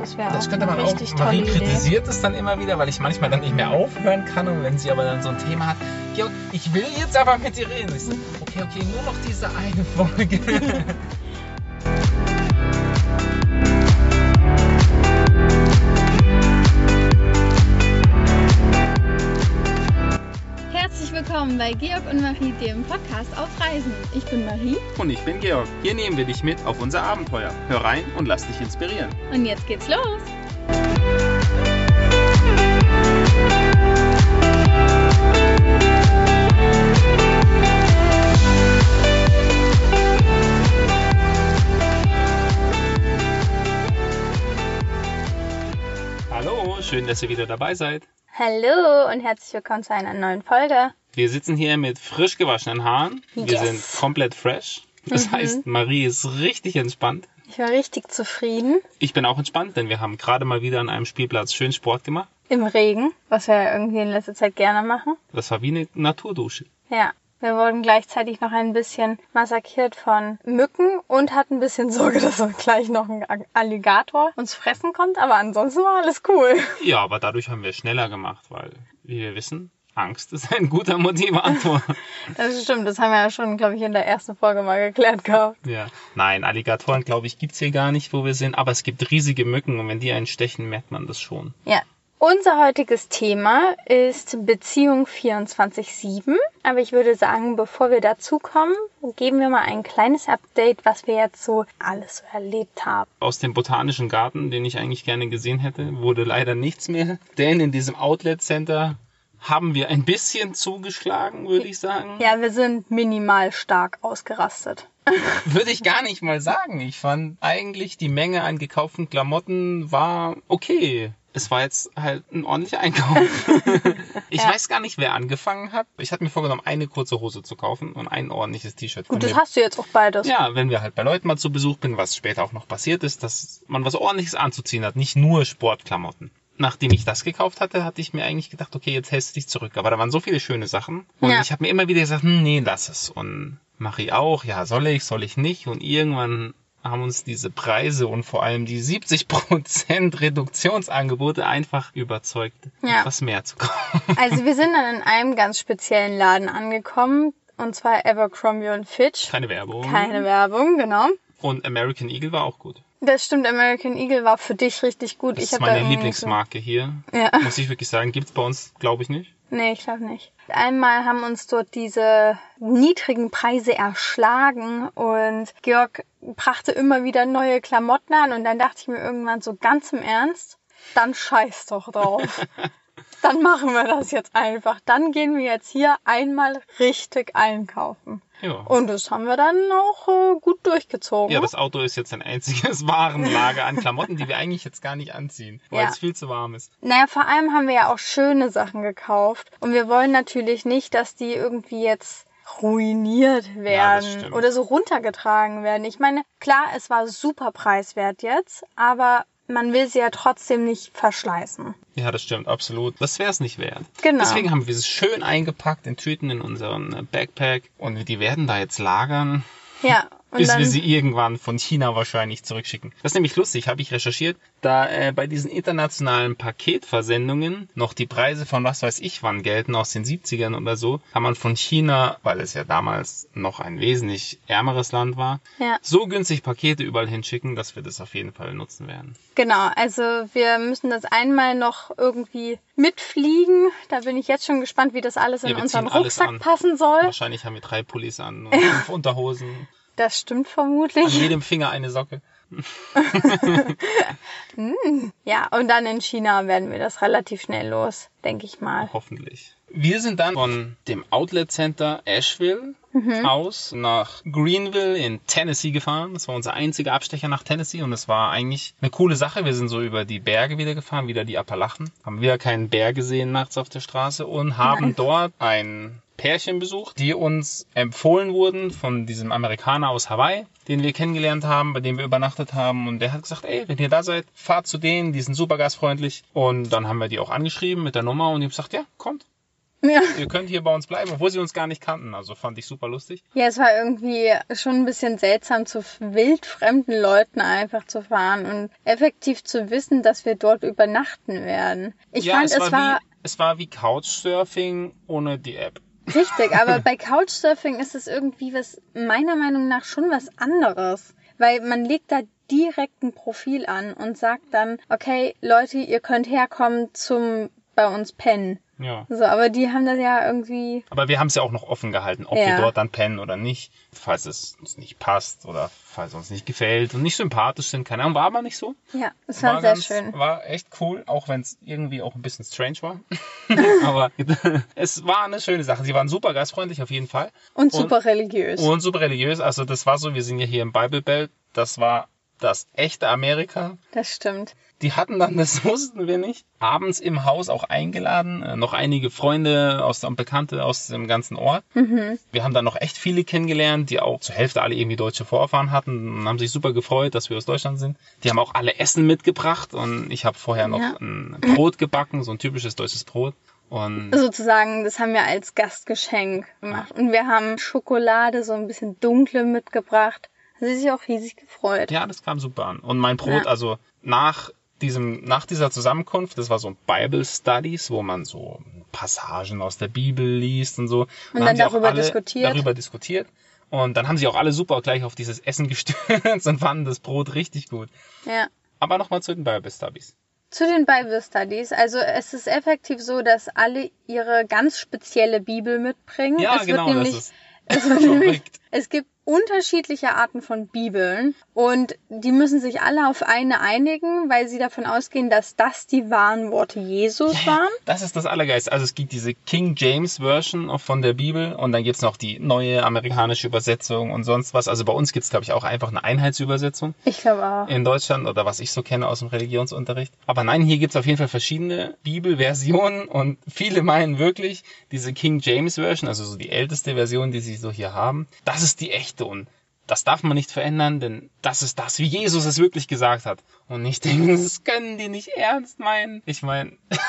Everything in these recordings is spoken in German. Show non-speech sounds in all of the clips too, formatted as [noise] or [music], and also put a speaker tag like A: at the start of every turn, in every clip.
A: Das wäre
B: Das könnte man auch. Marie
A: Idee.
B: kritisiert es dann immer wieder, weil ich manchmal dann nicht mehr aufhören kann. Und wenn sie aber dann so ein Thema hat, Georg, ich will jetzt aber mit dir reden. Ich so, okay, okay, nur noch diese eine Folge. [laughs]
A: willkommen bei Georg und Marie, dem Podcast auf Reisen. Ich bin Marie
C: Und ich bin Georg. Hier nehmen wir dich mit auf unser Abenteuer. Hör rein und lass dich inspirieren.
A: und jetzt geht's los.
C: Hallo, schön, dass ihr wieder dabei seid.
A: Hallo und herzlich willkommen zu einer neuen Folge.
C: Wir sitzen hier mit frisch gewaschenen Haaren. Wir
A: Yes.
C: sind komplett fresh. Das
A: Mhm.
C: heißt, Marie ist richtig entspannt.
A: Ich war richtig zufrieden
C: Ich bin auch entspannt, denn wir haben gerade mal wieder an einem Spielplatz schön Sport gemacht.
A: im Regen, was wir ja irgendwie in letzter Zeit gerne machen.
C: Das war wie eine Naturdusche.
A: Ja, wir wurden gleichzeitig noch ein bisschen massakriert von Mücken und hatten ein bisschen Sorge, [laughs] dass uns gleich noch ein Alligator uns fressen kommt, aber ansonsten war alles cool.
C: Ja, aber dadurch haben wir schneller gemacht, weil, wie wir wissen, Angst ist ein guter Motivator. [laughs]
A: Das stimmt, das haben wir ja schon, glaube ich, in der ersten Folge mal geklärt gehabt.
C: ja. Nein, Alligatoren, glaube ich, gibt's hier gar nicht, wo wir sind, aber es gibt riesige Mücken und wenn die einen stechen, merkt man das schon.
A: Ja. Unser heutiges Thema ist Beziehung 24-7. Aber ich würde sagen, bevor wir dazu kommen, geben wir mal ein kleines Update, was wir jetzt so alles so erlebt haben.
C: Aus dem botanischen Garten, den ich eigentlich gerne gesehen hätte, wurde leider nichts mehr. Denn in diesem Outlet Center haben wir ein bisschen zugeschlagen, würde ich sagen.
A: Ja, wir sind minimal stark ausgerastet. [laughs]
C: Würde ich gar nicht mal sagen. Ich fand eigentlich die Menge an gekauften Klamotten war okay. Es war jetzt halt ein ordentlicher Einkauf. [laughs] ich
A: Ja.
C: weiß gar nicht, wer angefangen hat. Ich hatte mir vorgenommen, eine kurze Hose zu kaufen und ein ordentliches T-Shirt.
A: Gut, das hast du jetzt auch beides.
C: Ja, wenn wir halt bei Leuten mal zu Besuch bin, was später auch noch passiert ist, dass man was ordentliches anzuziehen hat, nicht nur Sportklamotten. Nachdem ich das gekauft hatte, hatte ich mir eigentlich gedacht, okay, jetzt hältst du dich zurück. Aber da waren so viele schöne Sachen. Und
A: Ja.
C: ich habe mir immer wieder gesagt, hm, nee, lass es. Und Marie auch, ja, soll ich, soll ich nicht. Und irgendwann haben uns diese Preise und vor allem die 70% [laughs] Reduktionsangebote einfach überzeugt,
A: Ja.
C: etwas mehr zu kaufen.
A: Also wir sind dann in einem ganz speziellen Laden angekommen. Und zwar Abercrombie und Fitch.
C: Keine Werbung.
A: Keine Werbung, genau.
C: Und American Eagle war auch gut.
A: Das stimmt, American Eagle war für dich richtig gut.
C: Das
A: ich
C: ist
A: da
C: meine
A: irgendwie
C: Lieblingsmarke hier.
A: So, ja.
C: Muss ich wirklich sagen, gibt's bei uns, glaube ich, nicht.
A: Nee, ich glaube nicht. Einmal haben uns dort diese niedrigen Preise erschlagen und Georg brachte immer wieder neue Klamotten an und dann dachte ich mir irgendwann so ganz im Ernst, dann scheiß doch drauf. [laughs] dann machen wir das jetzt einfach. Dann gehen wir jetzt hier einmal richtig einkaufen.
C: Ja.
A: Und das haben wir dann auch äh, gut durchgezogen.
C: Ja, das Auto ist jetzt ein einziges [laughs] Warenlager an Klamotten, die wir eigentlich jetzt gar nicht anziehen, weil
A: Ja.
C: es viel zu warm ist.
A: Naja, vor allem haben wir ja auch schöne Sachen gekauft. Und wir wollen natürlich nicht, dass die irgendwie jetzt ruiniert
C: Ja,
A: werden
C: stimmt.
A: oder so runtergetragen werden. Ich meine, klar, es war super preiswert jetzt, aber man will sie ja trotzdem nicht verschleißen.
C: Ja, das stimmt, absolut. Das wäre es nicht wert.
A: Genau.
C: Deswegen haben wir es schön eingepackt in Tüten in unseren äh, Backpack und die werden da jetzt lagern,
A: Ja, [laughs] und
C: bis wir sie irgendwann von China wahrscheinlich zurückschicken. Das ist nämlich lustig, habe ich recherchiert, da äh, bei diesen internationalen Paketversendungen noch die Preise von was weiß ich wann gelten, aus den 70ern oder so, kann man von China, weil es ja damals noch ein wesentlich ärmeres Land war,
A: Ja.
C: so günstig Pakete überall hinschicken, dass wir das auf jeden Fall nutzen werden.
A: Genau, also wir müssen das einmal noch irgendwie mitfliegen. Da bin ich jetzt schon gespannt, wie das alles in
C: Ja,
A: unseren Rucksack passen soll.
C: Wahrscheinlich haben wir drei Pullis an und fünf Unterhosen,
A: Das stimmt
C: an
A: vermutlich.
C: jedem Finger eine Socke. [laughs]
A: Ja, und dann in China werden wir das relativ schnell los, denke ich mal.
C: Hoffentlich. Wir sind dann von dem Outlet Center Asheville
A: Mhm.
C: aus nach Greenville in Tennessee gefahren. Das war unser einziger Abstecher nach Tennessee und es war eigentlich eine coole Sache. Wir sind so über die Berge wieder gefahren, wieder die Appalachen. Haben wieder keinen Bär gesehen nachts auf der Straße und haben
A: Nein.
C: dort ein Pärchen besucht, die uns empfohlen wurden von diesem Amerikaner aus Hawaii, den wir kennengelernt haben, bei dem wir übernachtet haben. Und der hat gesagt, ey, wenn ihr da seid, fahrt zu denen, die sind super gastfreundlich. Und dann haben wir die auch angeschrieben mit der Nummer und die haben gesagt, ja, kommt.
A: Ja.
C: Ihr könnt hier bei uns bleiben, obwohl sie uns gar nicht kannten. Also fand ich super lustig.
A: Ja, es war irgendwie schon ein bisschen seltsam, zu wildfremden Leuten einfach zu fahren und effektiv zu wissen, dass wir dort übernachten werden. Ich
C: ja,
A: fand,
C: es,
A: es,
C: war,
A: war
C: wie, es war wie Couchsurfing ohne die App.
A: Richtig, aber [laughs] bei Couchsurfing ist es irgendwie was, meiner Meinung nach schon was anderes. Weil man legt da direkt ein Profil an und sagt dann, okay, Leute, ihr könnt herkommen zum bei uns pennen.
C: Ja.
A: So, aber die haben das ja irgendwie.
C: Aber wir haben es ja auch noch offen gehalten, ob
A: Ja.
C: wir dort dann pennen oder nicht. Falls es uns nicht passt oder falls es uns nicht gefällt und nicht sympathisch sind. Keine Ahnung, war aber nicht so.
A: Ja, es war, sehr
C: ganz,
A: schön.
C: War echt cool, auch wenn es irgendwie auch ein bisschen strange war. [laughs] aber es war eine schöne Sache. Sie waren super gastfreundlich auf jeden Fall.
A: Und super religiös.
C: Und super religiös. Also das war so, wir sind ja hier im Bible Belt. Das war das echte Amerika.
A: Das stimmt.
C: Die hatten dann, [laughs] das wussten wir nicht, abends im Haus auch eingeladen, äh, noch einige Freunde aus und Bekannte aus dem ganzen Ort. Wir haben dann noch echt viele kennengelernt, die auch zur Hälfte alle irgendwie deutsche Vorfahren hatten und haben sich super gefreut, dass wir aus Deutschland sind. Die haben auch alle Essen mitgebracht und ich habe vorher noch
A: Ja.
C: ein Brot gebacken, so ein typisches deutsches Brot. Und
A: Sozusagen, das haben wir als Gastgeschenk gemacht. Und wir haben Schokolade, so ein bisschen dunkle mitgebracht. Sie sich auch riesig gefreut.
C: ja, das kam super an. Und mein Brot,
A: Ja.
C: also nach diesem, nach dieser Zusammenkunft, das war so ein Bible Studies, wo man so Passagen aus der Bibel liest und so.
A: Und
C: haben
A: dann
C: auch
A: darüber
C: alle
A: diskutiert.
C: Darüber diskutiert. Und dann haben sie auch alle super gleich auf dieses Essen gestürzt [laughs] und fanden das Brot richtig gut.
A: Ja.
C: Aber nochmal zu den Bible Studies.
A: Zu den Bible Studies. Also es ist effektiv so, dass alle ihre ganz spezielle Bibel mitbringen.
C: Ja,
A: es
C: genau,
A: wird nämlich,
C: das ist [laughs]
A: es wird [laughs] nämlich, es gibt unterschiedliche Arten von Bibeln und die müssen sich alle auf eine einigen, weil sie davon ausgehen, dass das die wahren Worte Jesus waren.
C: Das ist das Allergeist. Also es gibt diese King James Version von der Bibel und dann gibt's noch die neue amerikanische Übersetzung und sonst was. Also bei uns gibt's glaube ich, auch einfach eine Einheitsübersetzung.
A: Ich glaube auch.
C: in Deutschland oder was ich so kenne aus dem Religionsunterricht. Aber nein, hier gibt's auf jeden Fall verschiedene Bibelversionen und viele meinen wirklich, diese King James Version, also so die älteste Version, die sie so hier haben, das ist die echte und das darf man nicht verändern, denn das ist das, wie Jesus es wirklich gesagt hat. Und ich denke, das können die nicht ernst meinen. Ich meine, [laughs]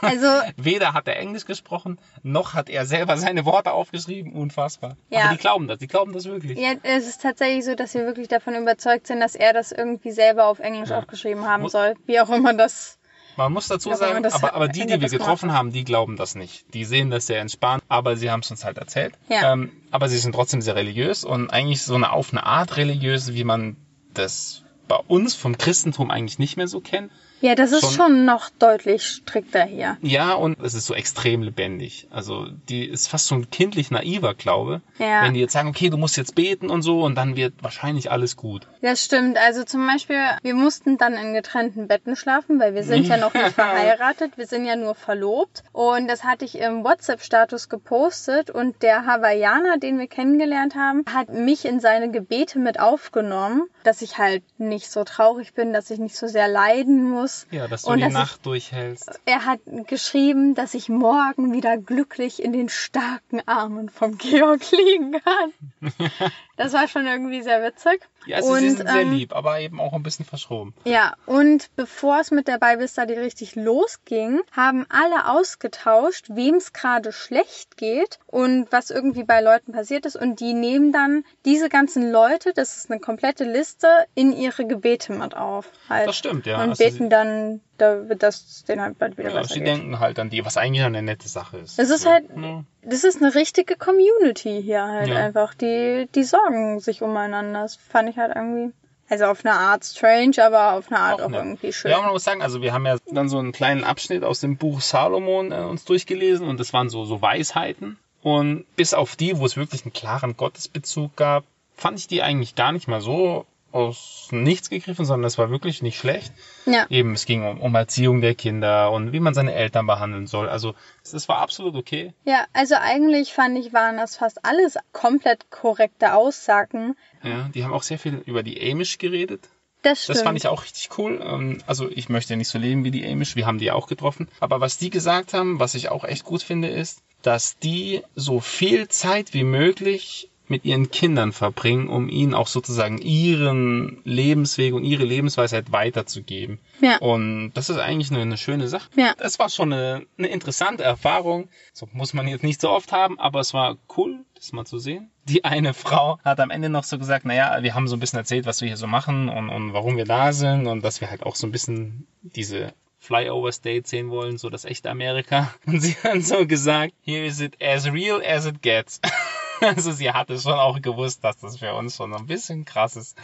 A: Also
C: weder hat er Englisch gesprochen, noch hat er selber seine Worte aufgeschrieben. Unfassbar.
A: Ja.
C: Aber die glauben das, die glauben das wirklich.
A: Ja, es ist tatsächlich so, dass wir wirklich davon überzeugt sind, dass er das irgendwie selber auf Englisch
C: Ja.
A: aufgeschrieben haben
C: Mu-
A: soll. Wie auch immer das.
C: Man muss dazu
A: Ja,
C: sagen, aber, aber die, die wir getroffen haben, die glauben das nicht. Die sehen das sehr entspannt, aber sie haben es uns halt erzählt.
A: Ja.
C: Ähm, aber sie sind trotzdem sehr religiös und eigentlich so eine auf eine Art religiös, wie man das bei uns vom Christentum eigentlich nicht mehr so kennt.
A: Ja, das ist
C: Schon-
A: schon, noch deutlich strikter hier.
C: Ja, und es ist so extrem lebendig. Also die ist fast so ein kindlich naiver Glaube.
A: Ja.
C: Wenn die jetzt sagen, okay, du musst jetzt beten und so und dann wird wahrscheinlich alles gut.
A: Das stimmt. Also zum Beispiel, wir mussten dann in getrennten Betten schlafen, weil wir sind ja noch nicht [laughs] verheiratet, wir sind ja nur verlobt. Und das hatte ich im WhatsApp-Status gepostet und der Hawaiianer, den wir kennengelernt haben, hat mich in seine Gebete mit aufgenommen, dass ich halt nicht so traurig bin, dass ich nicht so sehr leiden muss.
C: Ja, dass du
A: Und
C: die
A: dass ich-
C: Nacht durchhältst.
A: Er hat geschrieben, dass ich morgen wieder glücklich in den starken Armen vom Georg liegen kann. [laughs] Das war schon irgendwie sehr witzig.
C: Ja, sie,
A: und,
C: sie sind sehr
A: ähm,
C: lieb, aber eben auch ein bisschen verschroben.
A: Ja, und bevor es mit der Bible Study richtig losging, haben alle ausgetauscht, wem es gerade schlecht geht und was irgendwie bei Leuten passiert ist. Und die nehmen dann diese ganzen Leute, das ist eine komplette Liste, in ihre Gebete mit auf. Halt.
C: Das stimmt, ja.
A: Und
C: Also
A: beten
C: sie-
A: dann, da wird das denen halt bald wieder
C: Ja,
A: besser
C: sie
A: geht.
C: denken halt an die, was eigentlich eine nette Sache ist.
A: Es ist
C: So,
A: halt-
C: ja.
A: Das ist eine richtige Community hier halt
C: Ja.
A: einfach. Die, die sorgen sich umeinander. Das fand ich halt irgendwie. Also auf eine Art strange, aber auf eine Art auch,
C: nett.
A: irgendwie schön.
C: Ja, man muss sagen, also wir haben ja dann so einen kleinen Abschnitt aus dem Buch Salomon äh, uns durchgelesen und das waren so, so Weisheiten. Und bis auf die, wo es wirklich einen klaren Gottesbezug gab, fand ich die eigentlich gar nicht mal so aus nichts gegriffen, sondern es war wirklich nicht schlecht.
A: ja.
C: Eben, es ging um, um Erziehung der Kinder und wie man seine Eltern behandeln soll. Also es war absolut okay.
A: Ja, also eigentlich fand ich, waren das fast alles komplett korrekte Aussagen.
C: Ja, die haben auch sehr viel über die Amish geredet.
A: Das stimmt.
C: Das fand ich auch richtig cool. Ähm, Also ich möchte nicht so leben wie die Amish, wir haben die auch getroffen. Aber was die gesagt haben, was ich auch echt gut finde, ist, dass die so viel Zeit wie möglich mit ihren Kindern verbringen, um ihnen auch sozusagen ihren Lebensweg und ihre Lebensweisheit weiterzugeben.
A: Ja.
C: Und das ist eigentlich eine, eine schöne Sache.
A: Ja.
C: Das war schon eine, eine interessante Erfahrung. So muss man jetzt nicht so oft haben, aber es war cool, das mal zu sehen. Die eine [laughs] Frau hat am Ende noch so gesagt, naja, wir haben so ein bisschen erzählt, was wir hier so machen und, und warum wir da sind und dass wir halt auch so ein bisschen diese Flyover State sehen wollen, so das echte Amerika. [laughs] Und sie hat so gesagt, here is it as real as it gets. [laughs] [laughs] Also sie hatte schon auch gewusst, dass das für uns schon ein bisschen krass ist,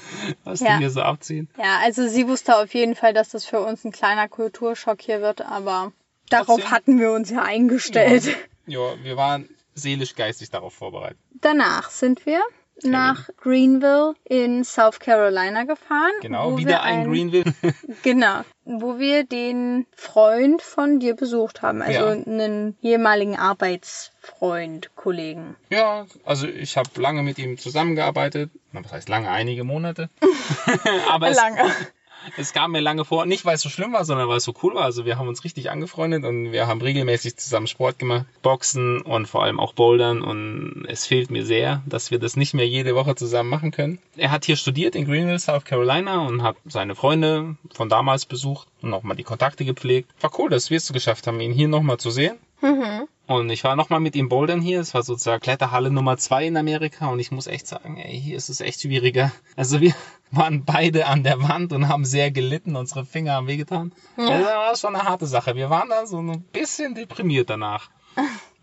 C: was
A: Ja.
C: die hier so abziehen.
A: Ja, also sie wusste auf jeden Fall, dass das für uns ein kleiner Kulturschock hier wird, aber darauf
C: Trotzdem.
A: hatten wir uns ja eingestellt.
C: Ja, wir waren seelisch, geistig darauf vorbereitet.
A: Danach sind wir nach Greenville in South Carolina gefahren.
C: Genau, wieder
A: wir
C: ein Greenville. [laughs]
A: Genau, wo wir den Freund von dir besucht haben, also
C: Ja.
A: einen ehemaligen Arbeitsfreund, Kollegen.
C: ja, also ich habe lange mit ihm zusammengearbeitet. Was heißt lange? Einige Monate. [laughs] Aber
A: Lange.
C: es kam mir lange vor, nicht weil es so schlimm war, sondern weil es so cool war. Also wir haben uns richtig angefreundet und wir haben regelmäßig zusammen Sport gemacht, Boxen und vor allem auch Bouldern. Und es fehlt mir sehr, dass wir das nicht mehr jede Woche zusammen machen können. Er hat hier studiert in Greenville, South Carolina und hat seine Freunde von damals besucht und nochmal die Kontakte gepflegt. War cool, dass wir es geschafft haben, ihn hier nochmal zu sehen. Und ich war nochmal mit ihm bouldern hier. Es war sozusagen Kletterhalle Nummer zwei in Amerika. Und ich muss echt sagen, ey, hier ist es echt schwieriger. Also wir [laughs] waren beide an der Wand und haben sehr gelitten. Unsere Finger haben wehgetan. Also das war schon eine harte Sache. Wir waren da so ein bisschen deprimiert danach.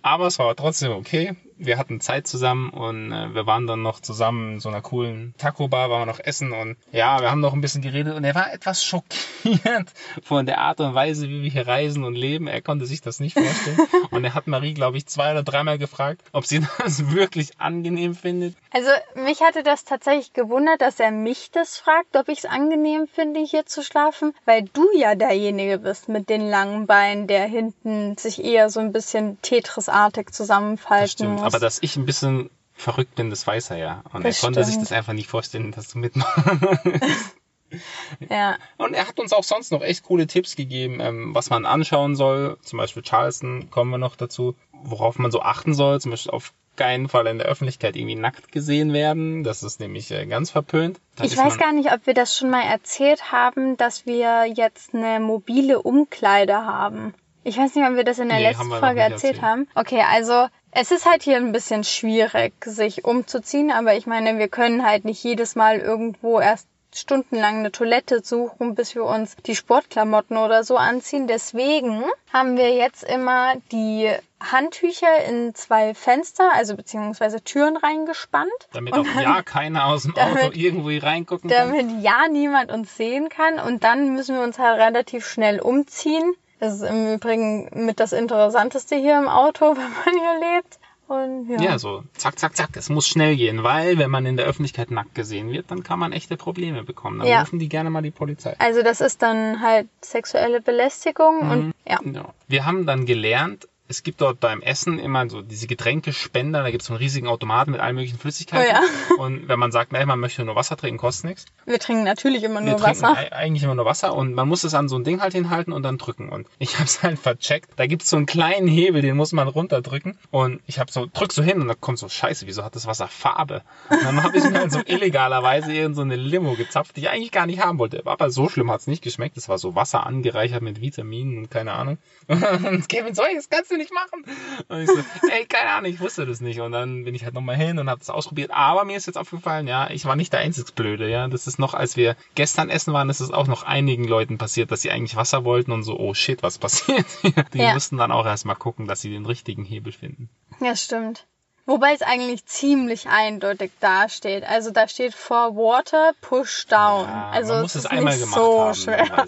C: Aber es war trotzdem okay. Wir hatten Zeit zusammen und äh, wir waren dann noch zusammen in so einer coolen Taco-Bar, waren wir noch essen und ja, wir haben noch ein bisschen geredet und er war etwas [laughs] schockiert von der Art und Weise, wie wir hier reisen und leben. Er konnte sich das nicht vorstellen. [laughs] und er hat Marie, glaube ich, zwei oder dreimal gefragt, ob sie [laughs] das wirklich angenehm findet.
A: Also mich hatte das tatsächlich gewundert, dass er mich das fragt, ob ich es angenehm finde, hier zu schlafen, weil du ja derjenige bist mit den langen Beinen, der hinten sich eher so ein bisschen Tetris-artig zusammenfalten muss.
C: Aber dass ich ein bisschen verrückt bin, das weiß er ja. Und
A: Das
C: er konnte sich
A: stimmt.
C: das einfach nicht vorstellen, dass du mitmachst. [laughs] [laughs]
A: ja.
C: Und er hat uns auch sonst noch echt coole Tipps gegeben, ähm, was man anschauen soll. Zum Beispiel Charleston kommen wir noch dazu, worauf man so achten soll. Zum Beispiel auf keinen Fall in der Öffentlichkeit irgendwie nackt gesehen werden. Das ist nämlich äh, ganz verpönt. Da
A: Ich weiß gar nicht, ob wir das schon mal erzählt haben, dass wir jetzt eine mobile Umkleide haben. Ich weiß nicht, ob wir das in der
C: Nee,
A: letzten Folge erzählt
C: erzählt.
A: haben. Okay, also es ist halt hier ein bisschen schwierig, sich umzuziehen, aber ich meine, wir können halt nicht jedes Mal irgendwo erst stundenlang eine Toilette suchen, bis wir uns die Sportklamotten oder so anziehen. Deswegen haben wir jetzt immer die Handtücher in zwei Fenster, also beziehungsweise Türen reingespannt.
C: Damit auch
A: dann-
C: ja keiner aus dem
A: damit-
C: Auto irgendwo hier reingucken kann.
A: damit ja niemand uns sehen kann. Und dann müssen wir uns halt relativ schnell umziehen. Das ist im Übrigen mit das Interessanteste hier im Auto, [laughs] wenn man hier lebt. Und ja.
C: Ja, so zack, zack, zack. Es muss schnell gehen, weil wenn man in der Öffentlichkeit nackt gesehen wird, dann kann man echte Probleme bekommen. Dann
A: Ja.
C: rufen die gerne mal die Polizei.
A: Also das ist dann halt sexuelle Belästigung und ja.
C: Ja. Wir haben dann gelernt, es gibt dort beim Essen immer so diese Getränkespender, da gibt es so einen riesigen Automaten mit allen möglichen Flüssigkeiten.
A: Oh
C: Und wenn man sagt, nein, man möchte nur Wasser trinken, kostet nichts.
A: Wir trinken natürlich immer
C: Wir
A: nur
C: trinken
A: Wasser.
C: ei- eigentlich immer nur Wasser und man muss es an so ein Ding halt hinhalten und dann drücken. Und ich [laughs] habe es halt vercheckt. Da gibt's so einen kleinen Hebel, den muss man runterdrücken. Und ich habe so, drück so hin und dann kommt so, scheiße, wieso hat das Wasser Farbe? Und dann habe ich mir halt so [laughs] illegalerweise irgend so eine Limo gezapft, die ich eigentlich gar nicht haben wollte. Aber so schlimm hat's nicht geschmeckt. Es war so Wasser angereichert mit Vitaminen und keine Ahnung. [laughs] Und Kevin, so, das kannst du nicht machen. Und ich so, [laughs] ey, keine Ahnung, ich wusste das nicht. Und dann bin ich halt nochmal hin und habe das ausprobiert. Aber mir ist jetzt aufgefallen, ja, ich war nicht der einzig Blöde, ja. Das ist noch, als wir gestern essen waren, ist es auch noch einigen Leuten passiert, dass sie eigentlich Wasser wollten und so, oh shit, was passiert [laughs] hier? Die
A: Ja.
C: mussten dann auch erstmal gucken, dass sie den richtigen Hebel finden.
A: Ja, stimmt. Wobei es eigentlich ziemlich eindeutig dasteht. Also da steht for water, push down.
C: Ja,
A: also
C: man muss
A: es
C: es
A: ist
C: einmal gemacht
A: so
C: haben,
A: schwer.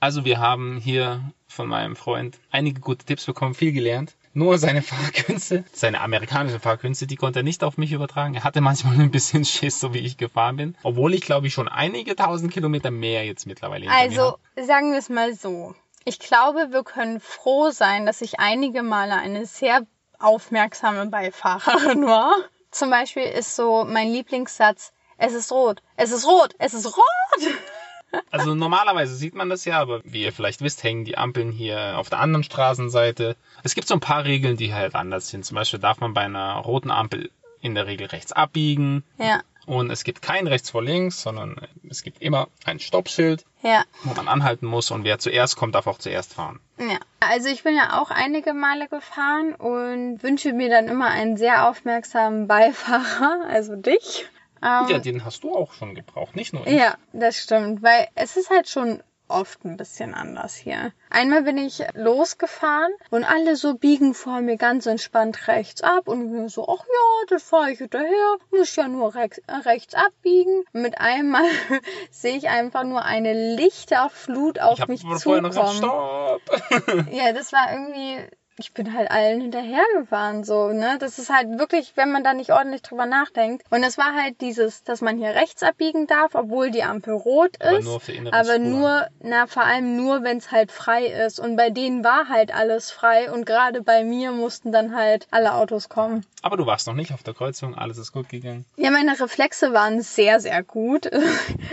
C: Also wir haben hier von meinem Freund einige gute Tipps bekommen, viel gelernt. Nur seine Fahrkünste, seine amerikanischen Fahrkünste, die konnte er nicht auf mich übertragen. Er hatte manchmal ein bisschen [laughs] Schiss, so wie ich gefahren bin. Obwohl ich, glaube ich, schon einige tausend Kilometer mehr jetzt mittlerweile
A: Also sagen wir es mal so. Ich glaube, wir können froh sein, dass ich einige Male eine sehr aufmerksame Beifahrerin [laughs] war. Zum Beispiel ist so mein Lieblingssatz, es ist rot, es ist rot, es ist rot.
C: Also normalerweise sieht man das ja, aber wie ihr vielleicht wisst, hängen die Ampeln hier auf der anderen Straßenseite. Es gibt so ein paar Regeln, die halt anders sind. Zum Beispiel darf man bei einer roten Ampel in der Regel rechts abbiegen.
A: Ja,
C: Und es gibt kein rechts vor links, sondern es gibt immer ein Stoppschild,
A: ja,
C: wo man anhalten muss. Und wer zuerst kommt, darf auch zuerst fahren.
A: ja. Also ich bin ja auch einige Male gefahren und wünsche mir dann immer einen sehr aufmerksamen Beifahrer, also dich. Ähm,
C: Ja, den hast du auch schon gebraucht, nicht nur ich.
A: Ja, das stimmt, weil es ist halt schon oft ein bisschen anders hier. Einmal bin ich losgefahren und alle so biegen vor mir ganz entspannt rechts ab und so, ach ja, das fahre ich hinterher, muss ja nur rechts, äh, rechts abbiegen. Und mit einmal [laughs] sehe ich einfach nur eine Lichterflut auf
C: Ich
A: mich
C: vorher noch gesagt,
A: zukommen.
C: stopp! [laughs]
A: Ja, das war irgendwie. Ich bin halt allen hinterhergefahren, so, ne? Das ist halt wirklich, wenn man da nicht ordentlich drüber nachdenkt. Und es war halt dieses, dass man hier rechts abbiegen darf, obwohl die Ampel rot
C: Aber
A: ist.
C: nur auf der inneren
A: aber
C: Spur.
A: nur, na, vor allem nur, wenn es halt frei ist. Und bei denen war halt alles frei. Und gerade bei mir mussten dann halt alle Autos kommen.
C: Aber du warst noch nicht auf der Kreuzung, alles ist gut gegangen.
A: Ja, meine Reflexe waren sehr, sehr gut. [laughs]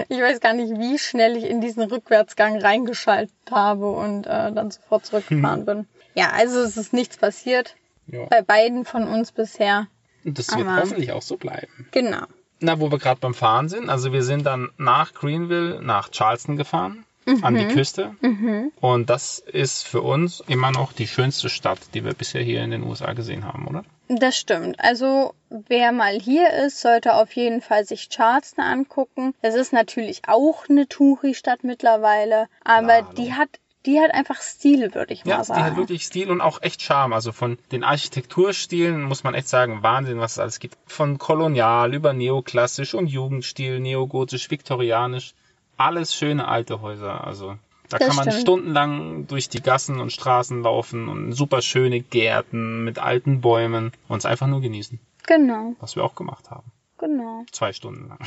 A: Ich weiß gar nicht, wie schnell ich in diesen Rückwärtsgang reingeschaltet habe und äh, dann sofort zurückgefahren [laughs] bin. Ja, also es ist nichts passiert.
C: Ja.
A: Bei beiden von uns bisher.
C: Und das wird
A: Aber-
C: hoffentlich auch so bleiben.
A: Genau.
C: Na, wo wir gerade beim Fahren sind, also wir sind dann nach Greenville nach Charleston gefahren, an die Küste. Und das ist für uns immer noch die schönste Stadt, die wir bisher hier in den USA gesehen haben, oder?
A: Das stimmt. Also wer mal hier ist, sollte auf jeden Fall sich Charleston angucken. Es ist natürlich auch eine Touri-Stadt mittlerweile, aber
C: hallo.
A: die hat die hat einfach Stil, würde ich
C: Ja,
A: mal
C: die hat
A: sagen.
C: wirklich Stil und auch echt Charme. Also von den Architekturstilen muss man echt sagen, Wahnsinn, was es alles gibt. Von kolonial über neoklassisch und Jugendstil, neogotisch, viktorianisch. Alles schöne alte Häuser. Also da
A: Das
C: kann man
A: stimmt.
C: stundenlang durch die Gassen und Straßen laufen und super schöne Gärten mit alten Bäumen und es einfach nur genießen.
A: Genau,
C: Was wir auch gemacht haben.
A: Genau.
C: Zwei Stunden lang.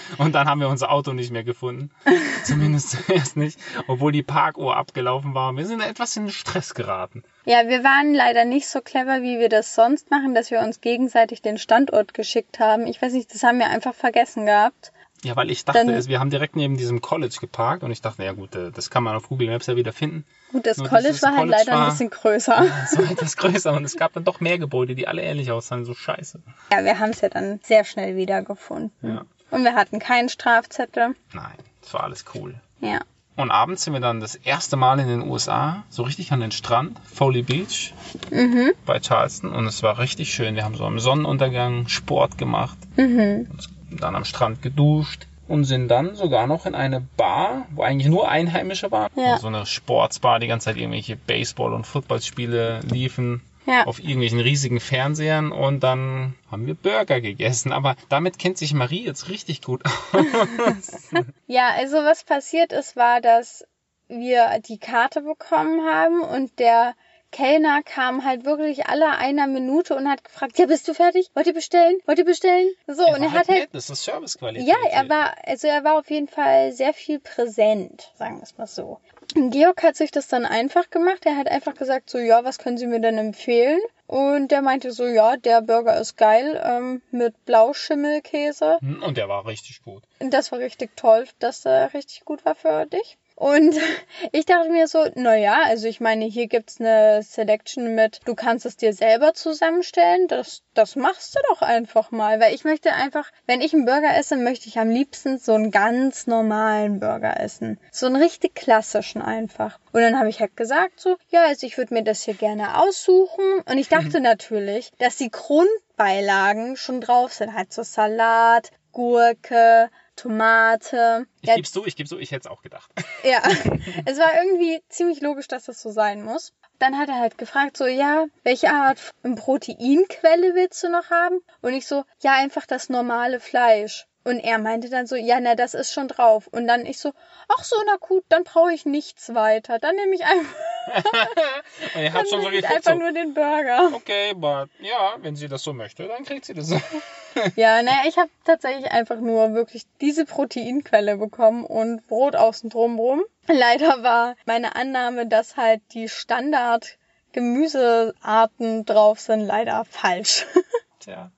C: [laughs] und dann haben wir unser Auto nicht mehr gefunden. [laughs] Zumindest zuerst nicht. Obwohl die Parkuhr abgelaufen war. Wir sind etwas in Stress geraten.
A: Ja, wir waren leider nicht so clever, wie wir das sonst machen, dass wir uns gegenseitig den Standort geschickt haben. Ich weiß nicht, das haben wir einfach vergessen gehabt.
C: Ja, weil ich dachte, es, wir haben direkt neben diesem College geparkt und ich dachte, ja gut, äh, das kann man auf Google Maps ja wieder finden.
A: Gut, das
C: Nur
A: College war halt
C: College
A: leider ein
C: war-
A: bisschen größer. [laughs]
C: Es war etwas größer und es gab dann doch mehr Gebäude, die alle ähnlich aussahen, so scheiße.
A: Ja, wir haben es ja dann sehr schnell wiedergefunden.
C: Ja.
A: Und wir hatten keinen Strafzettel.
C: Nein, das war alles cool.
A: Ja.
C: Und abends sind wir dann das erste Mal in den USA, so richtig an den Strand, Foley Beach, bei Charleston. Und es war richtig schön. Wir haben so am Sonnenuntergang Sport gemacht, uns dann am Strand geduscht und sind dann sogar noch in eine Bar, wo eigentlich nur Einheimische waren.
A: Ja.
C: So eine Sportsbar, die ganze Zeit irgendwelche Baseball- und Footballspiele liefen.
A: Ja.
C: auf irgendwelchen riesigen Fernsehern und dann haben wir Burger gegessen. Aber damit kennt sich Marie jetzt richtig gut aus. [laughs]
A: Ja, also was passiert ist, war, dass wir die Karte bekommen haben und der Kellner kam halt wirklich alle einer Minute und hat gefragt, ja, bist du fertig? Wollt ihr bestellen? Wollt ihr bestellen? So, und
C: war
A: er hat halt,
C: nett, das ist Servicequalität.
A: ja, er war, also er war auf jeden Fall sehr viel präsent, sagen wir es mal so. Und Georg hat sich das dann einfach gemacht. Er hat einfach gesagt, so, ja, was können Sie mir denn empfehlen? Und der meinte so, ja, der Burger ist geil, ähm, mit Blauschimmelkäse.
C: Hm, Und der war richtig gut.
A: Und Das war richtig toll, dass er richtig gut war für dich. Und [laughs] ich dachte mir so, na ja, also ich meine, hier gibt's eine Selection mit, du kannst es dir selber zusammenstellen. Das, das machst du doch einfach mal. Weil ich möchte einfach, wenn ich einen Burger esse, möchte ich am liebsten so einen ganz normalen Burger essen. So einen richtig klassischen einfach. Und dann habe ich halt gesagt so, ja, also ich würde mir das hier gerne aussuchen. Und ich dachte natürlich, dass die Grundbeilagen schon drauf sind. Halt so Salat, Gurke, Tomate.
C: Ich
A: Ja,
C: geb's zu, ich geb's zu, ich hätte es auch gedacht. [laughs]
A: ja, [laughs] es war irgendwie ziemlich logisch, dass das so sein muss. Dann hat er halt gefragt, so, ja, welche Art von Proteinquelle willst du noch haben? Und ich so, ja, einfach das normale Fleisch. Und er meinte dann so, ja, na, das ist schon drauf. Und dann ich so, ach so, na gut, dann brauche ich nichts weiter. Dann nehme ich einfach,
C: Und [laughs] er hat schon so
A: ich einfach
C: so,
A: nur den Burger.
C: okay, aber ja, wenn sie das so möchte, dann kriegt sie das. [laughs]
A: Ja, naja, ich habe tatsächlich einfach nur wirklich diese Proteinquelle bekommen und Brot außen drum rum. Leider war meine Annahme, dass halt die Standard Gemüsearten drauf sind, leider falsch. [laughs]
C: Tja,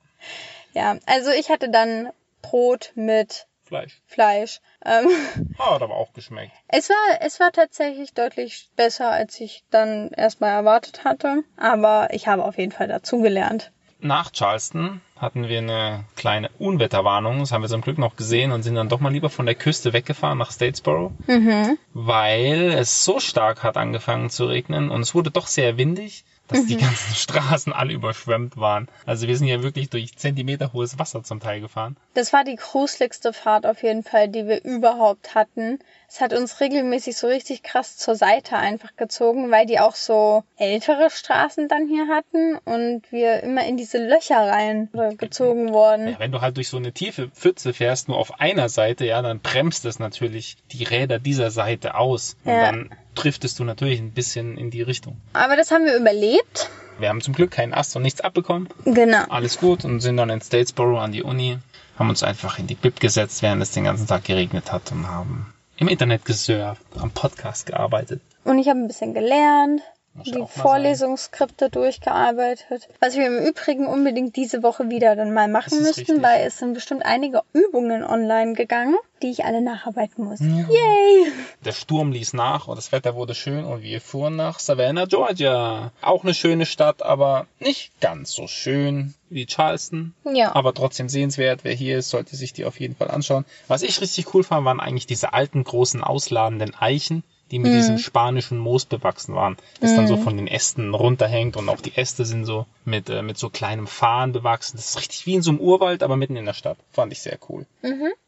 A: ja, also ich hatte dann Brot mit
C: Fleisch.
A: Fleisch. Ähm, [laughs]
C: Ah, Hat aber auch geschmeckt.
A: es war, es war tatsächlich deutlich besser, als ich dann erstmal erwartet hatte. Aber ich habe auf jeden Fall dazugelernt.
C: nach Charleston hatten wir eine kleine Unwetterwarnung. Das haben wir zum Glück noch gesehen und sind dann doch mal lieber von der Küste weggefahren nach Statesboro,
A: Mhm.
C: weil es so stark hat angefangen zu regnen und es wurde doch sehr windig, dass die ganzen [laughs] Straßen alle überschwemmt waren. Also wir sind ja wirklich durch Zentimeter hohes Wasser zum Teil gefahren.
A: Das war die gruseligste Fahrt auf jeden Fall, die wir überhaupt hatten. Es hat uns regelmäßig so richtig krass zur Seite einfach gezogen, weil die auch so ältere Straßen dann hier hatten und wir immer in diese Löcher rein gezogen wurden.
C: Ja, wenn du halt durch so eine tiefe Pfütze fährst, nur auf einer Seite, ja, dann bremst es natürlich die Räder dieser Seite aus. Und
A: Ja.
C: dann driftest du natürlich ein bisschen in die Richtung.
A: Aber das haben wir überlebt.
C: Wir haben zum Glück keinen Ast und nichts abbekommen.
A: Genau.
C: Alles gut und sind dann in Statesboro an die Uni, haben uns einfach in die Bib gesetzt, während es den ganzen Tag geregnet hat und haben im Internet gesurft, am Podcast gearbeitet.
A: Und ich habe ein bisschen gelernt, die Vorlesungsskripte durchgearbeitet. Was wir im Übrigen unbedingt diese Woche wieder dann mal machen müssten,
C: richtig.
A: weil es sind bestimmt einige Übungen online gegangen, die ich alle nacharbeiten muss.
C: Ja.
A: Yay!
C: Der Sturm ließ nach und das Wetter wurde schön und wir fuhren nach Savannah, Georgia. Auch eine schöne Stadt, aber nicht ganz so schön wie Charleston.
A: Ja.
C: Aber trotzdem sehenswert. Wer hier ist, sollte sich die auf jeden Fall anschauen. Was ich richtig cool fand, waren eigentlich diese alten, großen, ausladenden Eichen, die mit diesem spanischen Moos bewachsen waren. Das dann so von den Ästen runterhängt und auch die Äste sind so mit, äh, mit so kleinem Farn bewachsen. Das ist richtig wie in so einem Urwald, aber mitten in der Stadt. Fand ich sehr cool.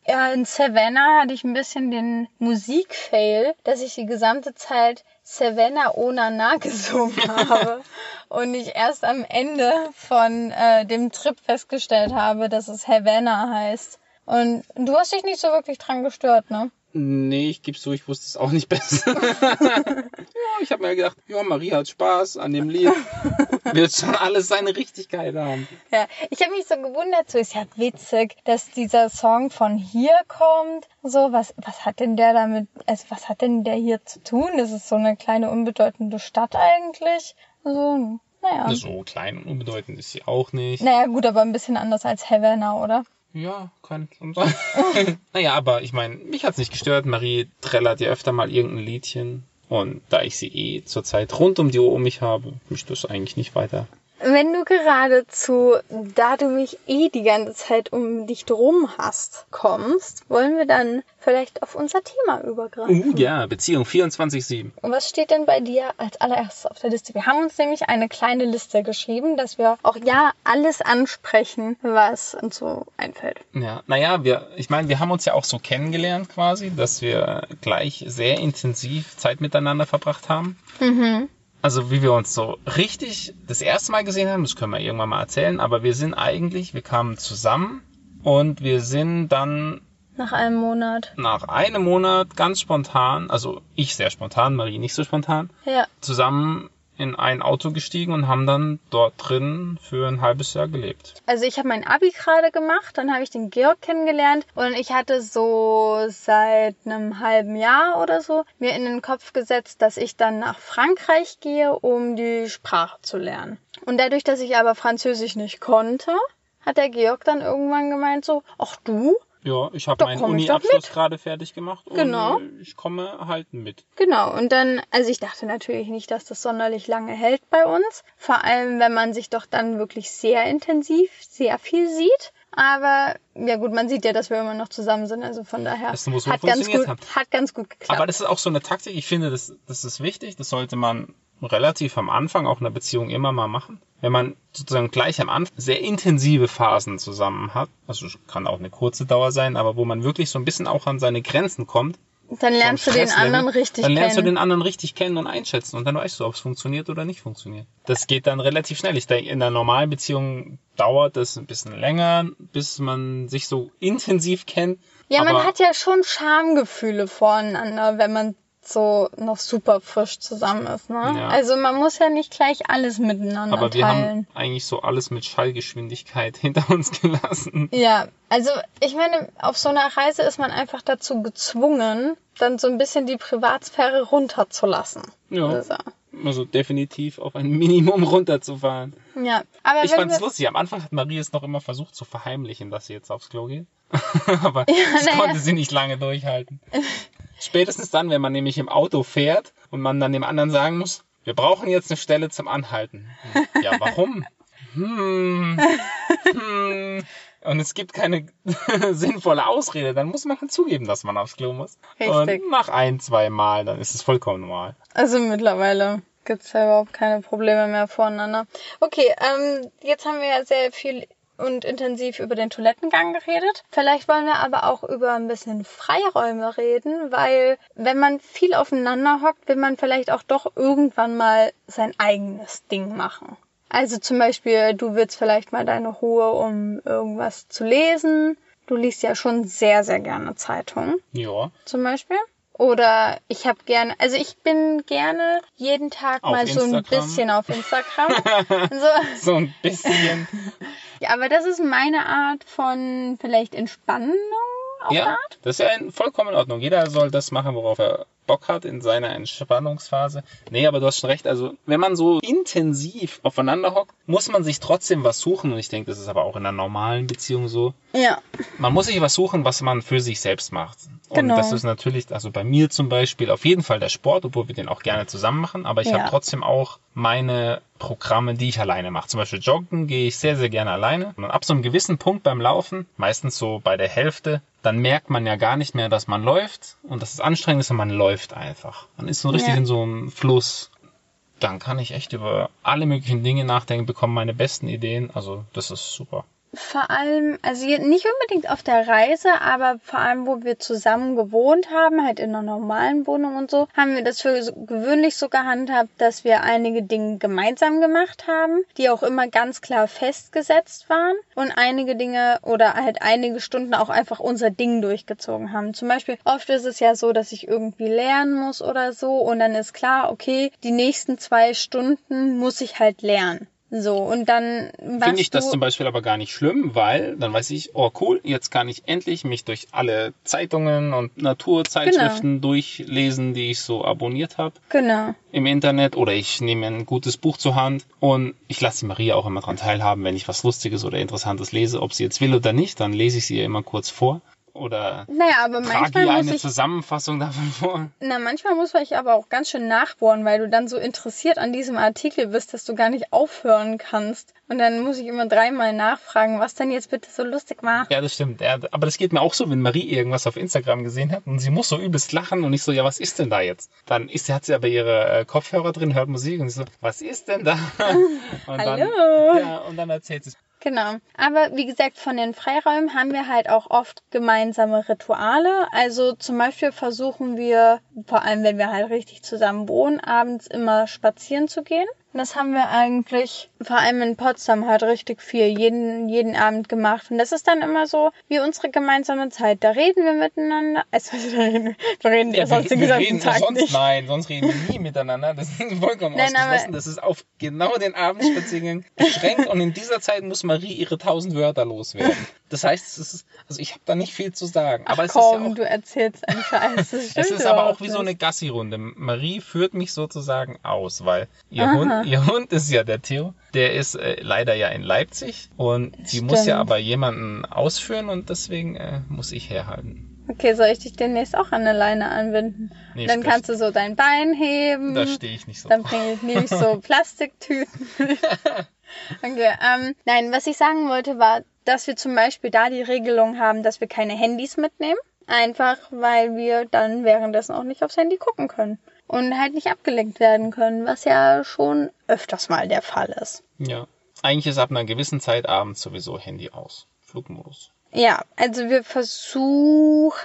A: Ja, in Savannah hatte ich ein bisschen den Musikfail, dass ich die gesamte Zeit Savannah ohne Na gesungen [laughs] habe und ich erst am Ende von äh, dem Trip festgestellt habe, dass es Havana heißt. Und du hast dich nicht so wirklich dran gestört, ne?
C: Nee, ich geb's zu, ich wusste es auch nicht besser. [laughs] ja, ich habe mir gedacht, ja, Marie hat Spaß an dem Lied. Wird schon alles seine Richtigkeit haben.
A: Ja, ich habe mich so gewundert, so ist ja witzig, dass dieser Song von hier kommt. So, was, was hat denn der damit, also was hat denn der hier zu tun? Das ist so eine kleine unbedeutende Stadt eigentlich. So, naja.
C: So klein und unbedeutend ist sie auch nicht.
A: Naja, gut, aber ein bisschen anders als Havana, oder?
C: Ja, kann schon sein. [laughs] naja, aber ich meine, mich hat's nicht gestört. Marie trällert ja öfter mal irgendein Liedchen. Und da ich sie eh zurzeit rund um die Uhr um mich habe, mich das eigentlich nicht weiter.
A: Wenn du geradezu, da du mich eh die ganze Zeit um dich drum hast, kommst, wollen wir dann vielleicht auf unser Thema übergreifen.
C: Uh, ja, Beziehung 24-7.
A: Und was steht denn bei dir als allererstes auf der Liste? Wir haben uns nämlich eine kleine Liste geschrieben, dass wir auch ja alles ansprechen, was uns so einfällt.
C: Ja, naja, wir, ich meine, wir haben uns ja auch so kennengelernt quasi, dass wir gleich sehr intensiv Zeit miteinander verbracht haben. Also wie wir uns so richtig das erste Mal gesehen haben, das können wir irgendwann mal erzählen, aber wir sind eigentlich, wir kamen zusammen und wir sind dann
A: Nach einem Monat.
C: nach einem Monat ganz spontan, also ich sehr spontan, Marie nicht so spontan,
A: Ja.
C: zusammen in ein Auto gestiegen und haben dann dort drin für ein halbes Jahr gelebt.
A: Also ich habe mein Abi gerade gemacht, dann habe ich den Georg kennengelernt und ich hatte so seit einem halben Jahr oder so mir in den Kopf gesetzt, dass ich dann nach Frankreich gehe, um die Sprache zu lernen. Und dadurch, dass ich aber Französisch nicht konnte, hat der Georg dann irgendwann gemeint so, ach du,
C: Ja, ich habe meinen Uni-Abschluss gerade fertig gemacht und
A: Genau.
C: ich komme halt mit.
A: Genau, und dann, also ich dachte natürlich nicht, dass das sonderlich lange hält bei uns. Vor allem, wenn man sich doch dann wirklich sehr intensiv, sehr viel sieht. Aber ja gut, man sieht ja, dass wir immer noch zusammen sind. Also von daher
C: Das muss so
A: hat ganz gut,
C: haben.
A: hat ganz gut geklappt.
C: Aber das ist auch so eine Taktik, ich finde, das, das ist wichtig, das sollte man relativ am Anfang auch einer Beziehung immer mal machen. Wenn man sozusagen gleich am Anfang sehr intensive Phasen zusammen hat, also kann auch eine kurze Dauer sein, aber wo man wirklich so ein bisschen auch an seine Grenzen kommt,
A: dann lernst du den anderen richtig
C: Dann lernst
A: kennen.
C: du den anderen richtig kennen und einschätzen und dann weißt du, ob es funktioniert oder nicht funktioniert. Das geht dann relativ schnell. Ich denke, in einer normalen Beziehung dauert es ein bisschen länger, bis man sich so intensiv kennt.
A: ja, man
C: aber-
A: hat ja schon Schamgefühle voreinander, wenn man so noch super frisch zusammen ist. Ne?
C: Ja.
A: Also man muss ja nicht gleich alles miteinander
C: Aber wir
A: teilen.
C: haben eigentlich so alles mit Schallgeschwindigkeit [laughs] hinter uns gelassen.
A: Ja, also ich meine, auf so einer Reise ist man einfach dazu gezwungen, dann so ein bisschen die Privatsphäre runterzulassen.
C: Ja.
A: Also,
C: Also definitiv auf ein [laughs] Minimum runterzufahren.
A: ja. Aber
C: Ich fand's
A: wir,
C: lustig. Am Anfang hat Marie es noch immer versucht zu verheimlichen, dass sie jetzt aufs Klo geht. [laughs] Aber das
A: naja.
C: konnte sie nicht lange durchhalten. [laughs] Spätestens dann, wenn man nämlich im Auto fährt und man dann dem anderen sagen muss, wir brauchen jetzt eine Stelle zum Anhalten. Ja, warum? hm, hm, und es gibt keine sinnvolle Ausrede, dann muss man halt zugeben, dass man aufs Klo muss.
A: Richtig.
C: Und nach ein, zwei Mal, dann ist es vollkommen normal.
A: Also mittlerweile gibt's ja überhaupt keine Probleme mehr voreinander. Okay, ähm, jetzt haben wir ja sehr viel und intensiv über den Toilettengang geredet. Vielleicht wollen wir aber auch über ein bisschen Freiräume reden, weil wenn man viel aufeinander hockt, will man vielleicht auch doch irgendwann mal sein eigenes Ding machen. Also zum Beispiel, du willst vielleicht mal deine Ruhe, um irgendwas zu lesen. Du liest ja schon sehr, sehr gerne Zeitungen
C: Ja.
A: zum Beispiel. Oder ich habe gerne, also ich bin gerne jeden Tag
C: Auf
A: mal so ein
C: Instagram.
A: bisschen auf Instagram. [laughs] so,
C: So ein bisschen. [laughs]
A: ja, aber das ist meine Art von vielleicht Entspannung
C: ja,
A: Art.
C: das ist ja vollkommen in Ordnung. Jeder soll das machen, worauf er Bock hat in seiner Entspannungsphase. Nee, aber du hast schon recht. Also, wenn man so intensiv aufeinander hockt, muss man sich trotzdem was suchen. Und ich denke, das ist aber auch in einer normalen Beziehung so.
A: Ja,
C: Man muss sich was suchen, was man für sich selbst macht. Und
A: Genau.
C: das ist natürlich, also bei mir zum Beispiel, auf jeden Fall der Sport, obwohl wir den auch gerne zusammen machen. Aber ich
A: Ja.
C: habe trotzdem auch meine Programme, die ich alleine mache. Zum Beispiel Joggen gehe ich sehr, sehr gerne alleine. Und ab so einem gewissen Punkt beim Laufen, meistens so bei der Hälfte, dann merkt man ja gar nicht mehr, dass man läuft und dass es anstrengend ist und man läuft einfach. Man ist so richtig
A: Ja.
C: in so einem Fluss. Dann kann ich echt über alle möglichen Dinge nachdenken, bekomme meine besten Ideen. Also das ist super.
A: Vor allem, also nicht unbedingt auf der Reise, aber vor allem, wo wir zusammen gewohnt haben, halt in einer normalen Wohnung und so, haben wir das für gewöhnlich so gehandhabt, dass wir einige Dinge gemeinsam gemacht haben, die auch immer ganz klar festgesetzt waren und einige Dinge oder halt einige Stunden auch einfach unser Ding durchgezogen haben. Zum Beispiel, oft ist es ja so, dass ich irgendwie lernen muss oder so und dann ist klar, okay, die nächsten zwei Stunden muss ich halt lernen. So, und dann
C: Finde ich das zum Beispiel aber gar nicht schlimm, weil dann weiß ich, oh cool, jetzt kann ich endlich mich durch alle Zeitungen und Naturzeitschriften durchlesen, die ich so abonniert habe
A: Genau.
C: im Internet oder ich nehme ein gutes Buch zur Hand und ich lasse Maria auch immer dran teilhaben, wenn ich was Lustiges oder Interessantes lese, ob sie jetzt will oder nicht, dann lese ich sie ihr immer kurz vor oder
A: Naja, aber manchmal muss
C: eine
A: ich,
C: Zusammenfassung davon vor.
A: na, manchmal muss ich aber auch ganz schön nachbohren, weil du dann so interessiert an diesem Artikel bist, dass du gar nicht aufhören kannst. Und dann muss ich immer dreimal nachfragen, was denn jetzt bitte so lustig war.
C: Ja, das stimmt. Ja, aber das geht mir auch so, wenn Marie irgendwas auf Instagram gesehen hat und sie muss so übelst lachen und ich so, ja, was ist denn da jetzt? Dann ist, hat sie aber ihre äh, Kopfhörer drin, hört Musik und ich so, was ist denn da? [laughs] Und
A: Hallo.
C: Dann, ja, und dann erzählt sie
A: Genau. Aber wie gesagt, von den Freiräumen haben wir halt auch oft gemeinsame Rituale. Also zum Beispiel versuchen wir, vor allem wenn wir halt richtig zusammen wohnen, abends immer spazieren zu gehen. Und das haben wir eigentlich vor allem in Potsdam halt richtig viel jeden, jeden Abend gemacht. Und das ist dann immer so wie unsere gemeinsame Zeit. Da reden wir miteinander. [laughs] Also, wir reden, wir reden ja, sonst den
C: wir
A: gesamten
C: reden
A: Tag
C: sonst,
A: nicht.
C: nein, sonst reden wir nie miteinander. Das ist vollkommen
A: Nein,
C: ausgeschlossen. Das ist auf genau den Abendspaziergang beschränkt und in dieser Zeit muss Marie ihre tausend Wörter loswerden. Das heißt, es ist, also ich habe da nicht viel zu sagen. Aber es
A: Komm,
C: ist ja auch,
A: du erzählst einen Scheiß.
C: Es ist aber auch wie so eine Gassi-Runde. Marie führt mich sozusagen aus, weil ihr
A: Aha.
C: Hund, [laughs] ihr Hund ist ja der Theo. Der ist äh, leider ja in Leipzig und die muss ja
A: Stimmt.
C: aber jemanden ausführen und deswegen äh, muss ich herhalten.
A: Okay, soll ich dich demnächst auch an eine Leine anbinden?
C: Nee,
A: dann kannst du so dein Bein heben.
C: Da stehe ich nicht so
A: Dann bringe ich nämlich so [laughs] Plastiktüten. [laughs] okay, ähm, nein, was ich sagen wollte war, dass wir zum Beispiel da die Regelung haben, dass wir keine Handys mitnehmen. Einfach, weil wir dann währenddessen auch nicht aufs Handy gucken können. Und halt nicht abgelenkt werden können, was ja schon öfters mal der Fall ist.
C: Ja. Eigentlich ist ab einer gewissen Zeit abends sowieso Handy aus. Flugmodus.
A: Ja, also wir versuchen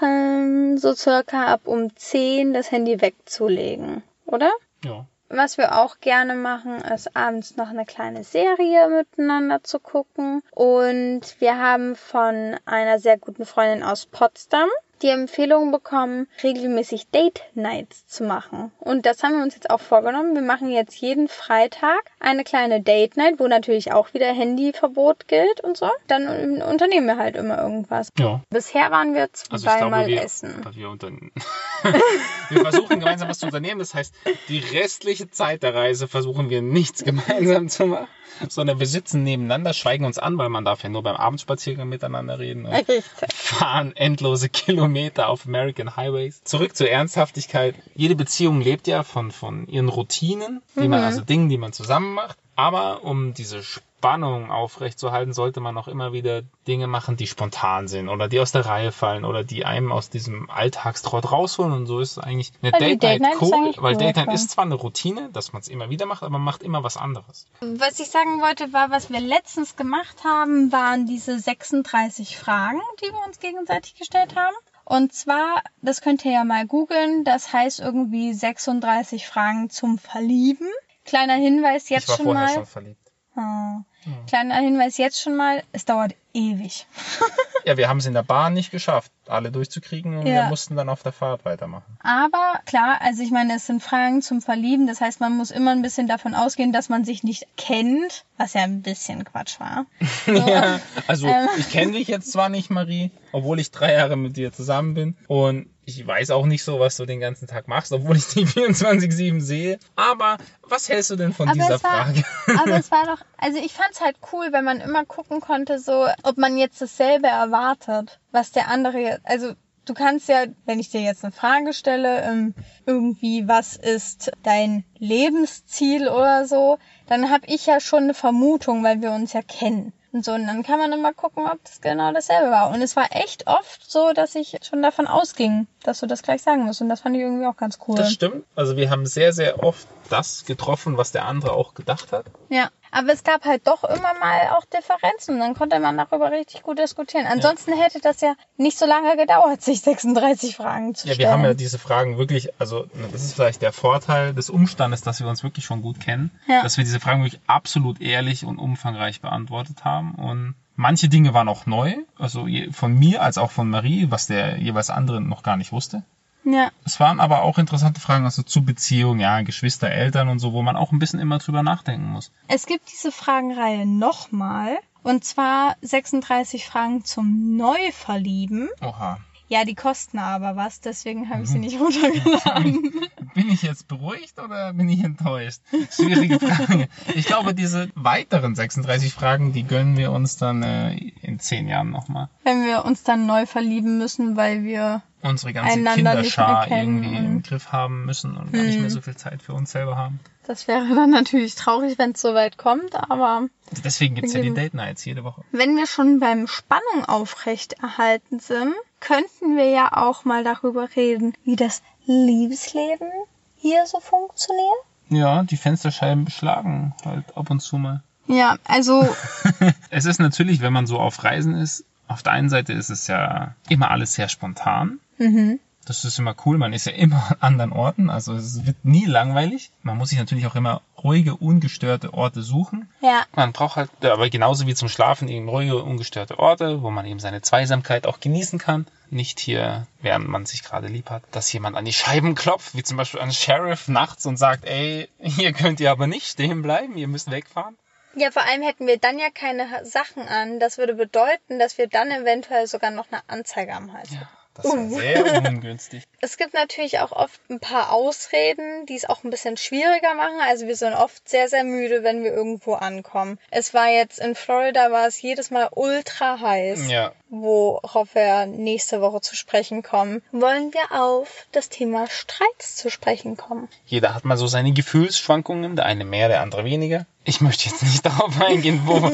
A: so circa ab um 10 das Handy wegzulegen, oder?
C: Ja.
A: Was wir auch gerne machen, ist abends noch eine kleine Serie miteinander zu gucken. Und wir haben von einer sehr guten Freundin aus Potsdam die Empfehlung bekommen, regelmäßig Date Nights zu machen. Und das haben wir uns jetzt auch vorgenommen. Wir machen jetzt jeden Freitag eine kleine Date Night, wo natürlich auch wieder Handyverbot gilt und so. Dann unternehmen wir halt immer irgendwas.
C: Ja.
A: Bisher waren wir
C: Also
A: zweimal
C: wir,
A: essen.
C: wir, unter [laughs] wir versuchen gemeinsam was zu unternehmen. Das heißt, die restliche Zeit der Reise versuchen wir nichts gemeinsam zu machen, [laughs] sondern wir sitzen nebeneinander, schweigen uns an, weil man darf ja nur beim Abendspaziergang miteinander reden. Und
A: Richtig.
C: fahren endlose Kilometer auf American Highways. Zurück zur Ernsthaftigkeit. Jede Beziehung lebt ja von, von ihren Routinen, die man, also Dingen, die man zusammen macht. Aber um diese Spannung aufrechtzuerhalten, sollte man auch immer wieder Dinge machen, die spontan sind oder die aus der Reihe fallen oder die einem aus diesem Alltagstrott rausholen. Und so ist es eigentlich eine
A: Weil
C: Date Night cool, weil
A: cool,
C: Date Night ist zwar eine Routine, dass man es immer wieder macht, aber man macht immer was anderes.
A: Was ich sagen wollte, war, was wir letztens gemacht haben, waren diese 36 Fragen, die wir uns gegenseitig gestellt haben. Und zwar, das könnt ihr ja mal googeln, das heißt irgendwie 36 Fragen zum Verlieben. Kleiner Hinweis jetzt
C: ich war
A: schon
C: vorher
A: mal.
C: schon verliebt.
A: Oh. Kleiner Hinweis jetzt schon mal, es dauert ewig. [laughs]
C: Ja, wir haben es in der Bahn nicht geschafft, alle durchzukriegen und
A: Ja.
C: wir mussten dann auf der Fahrt weitermachen.
A: Aber klar, also ich meine, es sind Fragen zum Verlieben. Das heißt, man muss immer ein bisschen davon ausgehen, dass man sich nicht kennt, was ja ein bisschen Quatsch war. So. [laughs]
C: Ja, also
A: Ähm.
C: ich kenne dich jetzt zwar nicht, Marie, obwohl ich drei Jahre mit dir zusammen bin und ich weiß auch nicht so, was du den ganzen Tag machst, obwohl ich dich [laughs] 24-7 sehe. Aber was hältst du denn von
A: Aber
C: dieser
A: es war-
C: Frage? [laughs]
A: Aber es war doch, also ich fand's halt cool, wenn man immer gucken konnte, so, ob man jetzt dasselbe erwartet, was der andere jetzt, also du kannst ja, wenn ich dir jetzt eine Frage stelle, ähm, irgendwie, was ist dein Lebensziel oder so, dann habe ich ja schon eine Vermutung, weil wir uns ja kennen. Und so, und dann kann man immer gucken, ob das genau dasselbe war. Und es war echt oft so, dass ich schon davon ausging, dass du das gleich sagen musst. Und das fand ich irgendwie auch ganz cool.
C: Das stimmt. Also wir haben sehr, sehr oft das getroffen, was der andere auch gedacht hat.
A: Ja, aber es gab halt doch immer mal auch Differenzen und dann konnte man darüber richtig gut diskutieren. Ansonsten hätte das ja nicht so lange gedauert, sich 36 Fragen zu
C: Ja,
A: stellen.
C: wir haben ja diese Fragen wirklich, also das ist vielleicht der Vorteil des Umstandes, dass wir uns wirklich schon gut kennen,
A: Ja.
C: dass wir diese Fragen wirklich absolut ehrlich und umfangreich beantwortet haben und manche Dinge waren auch neu, also von mir als auch von Marie, was der jeweils andere noch gar nicht wusste.
A: Ja,
C: Es waren aber auch interessante Fragen, also zu Beziehung, ja, Geschwister, Eltern und so, wo man auch ein bisschen immer drüber nachdenken muss.
A: es gibt diese Fragenreihe nochmal und zwar 36 Fragen zum Neuverlieben.
C: Oha.
A: Ja, die kosten aber was, deswegen habe ich
C: Mhm.
A: sie nicht [laughs] runtergeladen.
C: Bin ich jetzt beruhigt oder bin ich enttäuscht? Schwierige Frage. Ich glaube, diese weiteren 36 Fragen, die gönnen wir uns dann äh, in zehn Jahren nochmal.
A: Wenn wir uns dann neu verlieben müssen, weil wir
C: Unsere ganze Kinderschar irgendwie im Griff haben müssen und gar nicht
A: Mhm.
C: mehr so viel Zeit für uns selber haben.
A: das wäre dann natürlich traurig, wenn es soweit kommt, aber
C: Deswegen gibt's ja die. Date Nights jede Woche.
A: Wenn wir schon beim Spannung aufrecht erhalten sind, könnten wir ja auch mal darüber reden, wie das Liebesleben hier so funktioniert.
C: Ja, die Fensterscheiben beschlagen halt ab und zu mal.
A: Ja, also [laughs]
C: Es ist natürlich, wenn man so auf Reisen ist, auf der einen Seite ist es ja immer alles sehr spontan.
A: mhm.
C: Das ist immer cool. Man ist ja immer an anderen Orten. Also es wird nie langweilig. Man muss sich natürlich auch immer ruhige, ungestörte Orte suchen.
A: ja,
C: Man braucht halt, ja, aber genauso wie zum Schlafen eben ruhige, ungestörte Orte, wo man eben seine Zweisamkeit auch genießen kann. Nicht hier, während man sich gerade lieb hat, dass jemand an die Scheiben klopft, wie zum Beispiel ein Sheriff nachts und sagt, ey, hier könnt ihr aber nicht stehen bleiben, ihr müsst wegfahren.
A: ja, vor allem hätten wir dann ja keine Sachen an. Das würde bedeuten, dass wir dann eventuell sogar noch eine Anzeige am Hals hätten.
C: Das ist
A: Uh.
C: sehr ungünstig.
A: Es gibt natürlich auch oft ein paar Ausreden, die es auch ein bisschen schwieriger machen. Also wir sind oft sehr, sehr müde, wenn wir irgendwo ankommen. Es war jetzt in Florida, war es jedes Mal ultra heiß.
C: Ja.
A: worauf wir nächste Woche zu sprechen kommen, wollen wir auf das Thema Streits zu sprechen kommen.
C: Jeder hat mal so seine Gefühlsschwankungen, der eine mehr, der andere weniger. Ich möchte jetzt nicht [laughs] darauf eingehen, wo.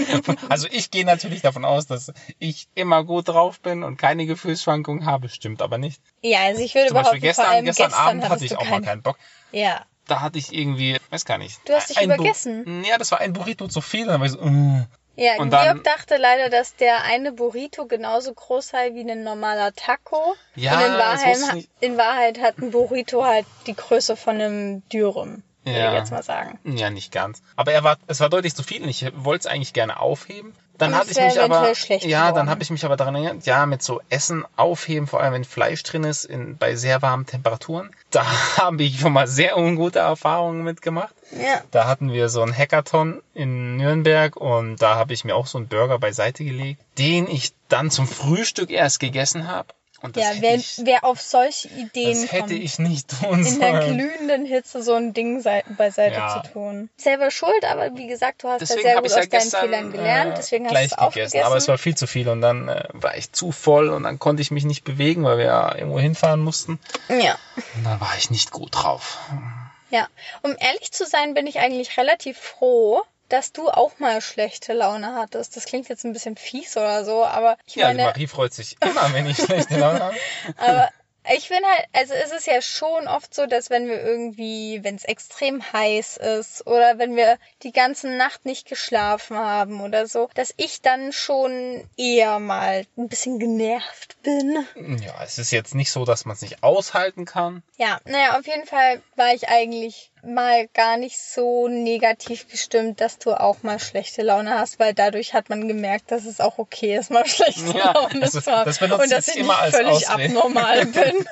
C: Also ich gehe natürlich davon aus, dass ich immer gut drauf bin und keine Gefühlsschwankungen habe. Stimmt aber nicht.
A: Ja, also ich würde
C: Zum Beispiel gestern,
A: allem
C: gestern, Abend hatte ich auch mal
A: keine.
C: keinen Bock.
A: Ja.
C: Da hatte ich irgendwie, weiß gar nicht.
A: Du hast dich übergessen.
C: Ja, das war ein Burrito zu viel. Dann war ich so, uh.
A: Ja,
C: Und
A: Georg
C: dann-
A: dachte leider, dass der eine Burrito genauso groß sei wie ein normaler Taco.
C: Ja,
A: Und in
C: das
A: Wahrheit, in Wahrheit hat ein Burrito halt die Größe von einem Dürüm, würde
C: Ja.
A: ich jetzt mal sagen.
C: Ja, nicht ganz. Aber er war, es war deutlich zu viel und ich wollte es eigentlich gerne aufheben. Dann
A: es
C: ich mich aber, ja, dann
A: geworden.
C: habe ich mich aber daran erinnert, ja, mit so Essen aufheben, vor allem wenn Fleisch drin ist, in, bei sehr warmen Temperaturen. [laughs] Da habe ich schon mal sehr ungute Erfahrungen mitgemacht.
A: Ja.
C: Da hatten wir so einen Hackathon in Nürnberg und da habe ich mir auch so einen Burger beiseite gelegt, den ich dann zum Frühstück erst gegessen habe.
A: Ja, wer,
C: ich,
A: wer auf solche Ideen
C: das hätte
A: kommt.
C: ich nicht tun
A: in der
C: sollen.
A: glühenden Hitze so ein Ding sei- beiseite
C: Ja.
A: zu tun. Selber schuld, aber wie gesagt, du hast ja
C: Deswegen
A: sehr
C: habe
A: gut
C: ich ja
A: aus deinen Fehlern gelernt,
C: äh,
A: deswegen hast
C: gleich
A: du es
C: gegessen.
A: aufgegessen.
C: Aber es war viel zu viel und dann äh, war ich zu voll und dann konnte ich mich nicht bewegen, weil wir ja irgendwo hinfahren mussten.
A: ja.
C: Und dann war ich nicht gut drauf.
A: Ja, um ehrlich zu sein, bin ich eigentlich relativ froh, dass du auch mal schlechte Laune hattest. Das klingt jetzt ein bisschen fies oder so, aber ich
C: Ja, die
A: meine,
C: Marie freut sich immer, wenn ich schlechte Laune habe. [laughs]
A: aber ich finde halt, also es ist ja schon oft so, dass wenn wir irgendwie, wenn es extrem heiß ist oder wenn wir die ganze Nacht nicht geschlafen haben oder so, dass ich dann schon eher mal ein bisschen genervt bin.
C: Ja, es ist jetzt nicht so, dass man es nicht aushalten kann.
A: Ja, naja, auf jeden Fall war ich eigentlich mal gar nicht so negativ gestimmt, dass du auch mal schlechte Laune hast, weil dadurch hat man gemerkt, dass es auch okay ist, mal [laughs] schlechte
C: Ja,
A: Laune
C: also
A: zu haben.
C: das
A: und dass
C: ich
A: nicht völlig abnormal [laughs] bin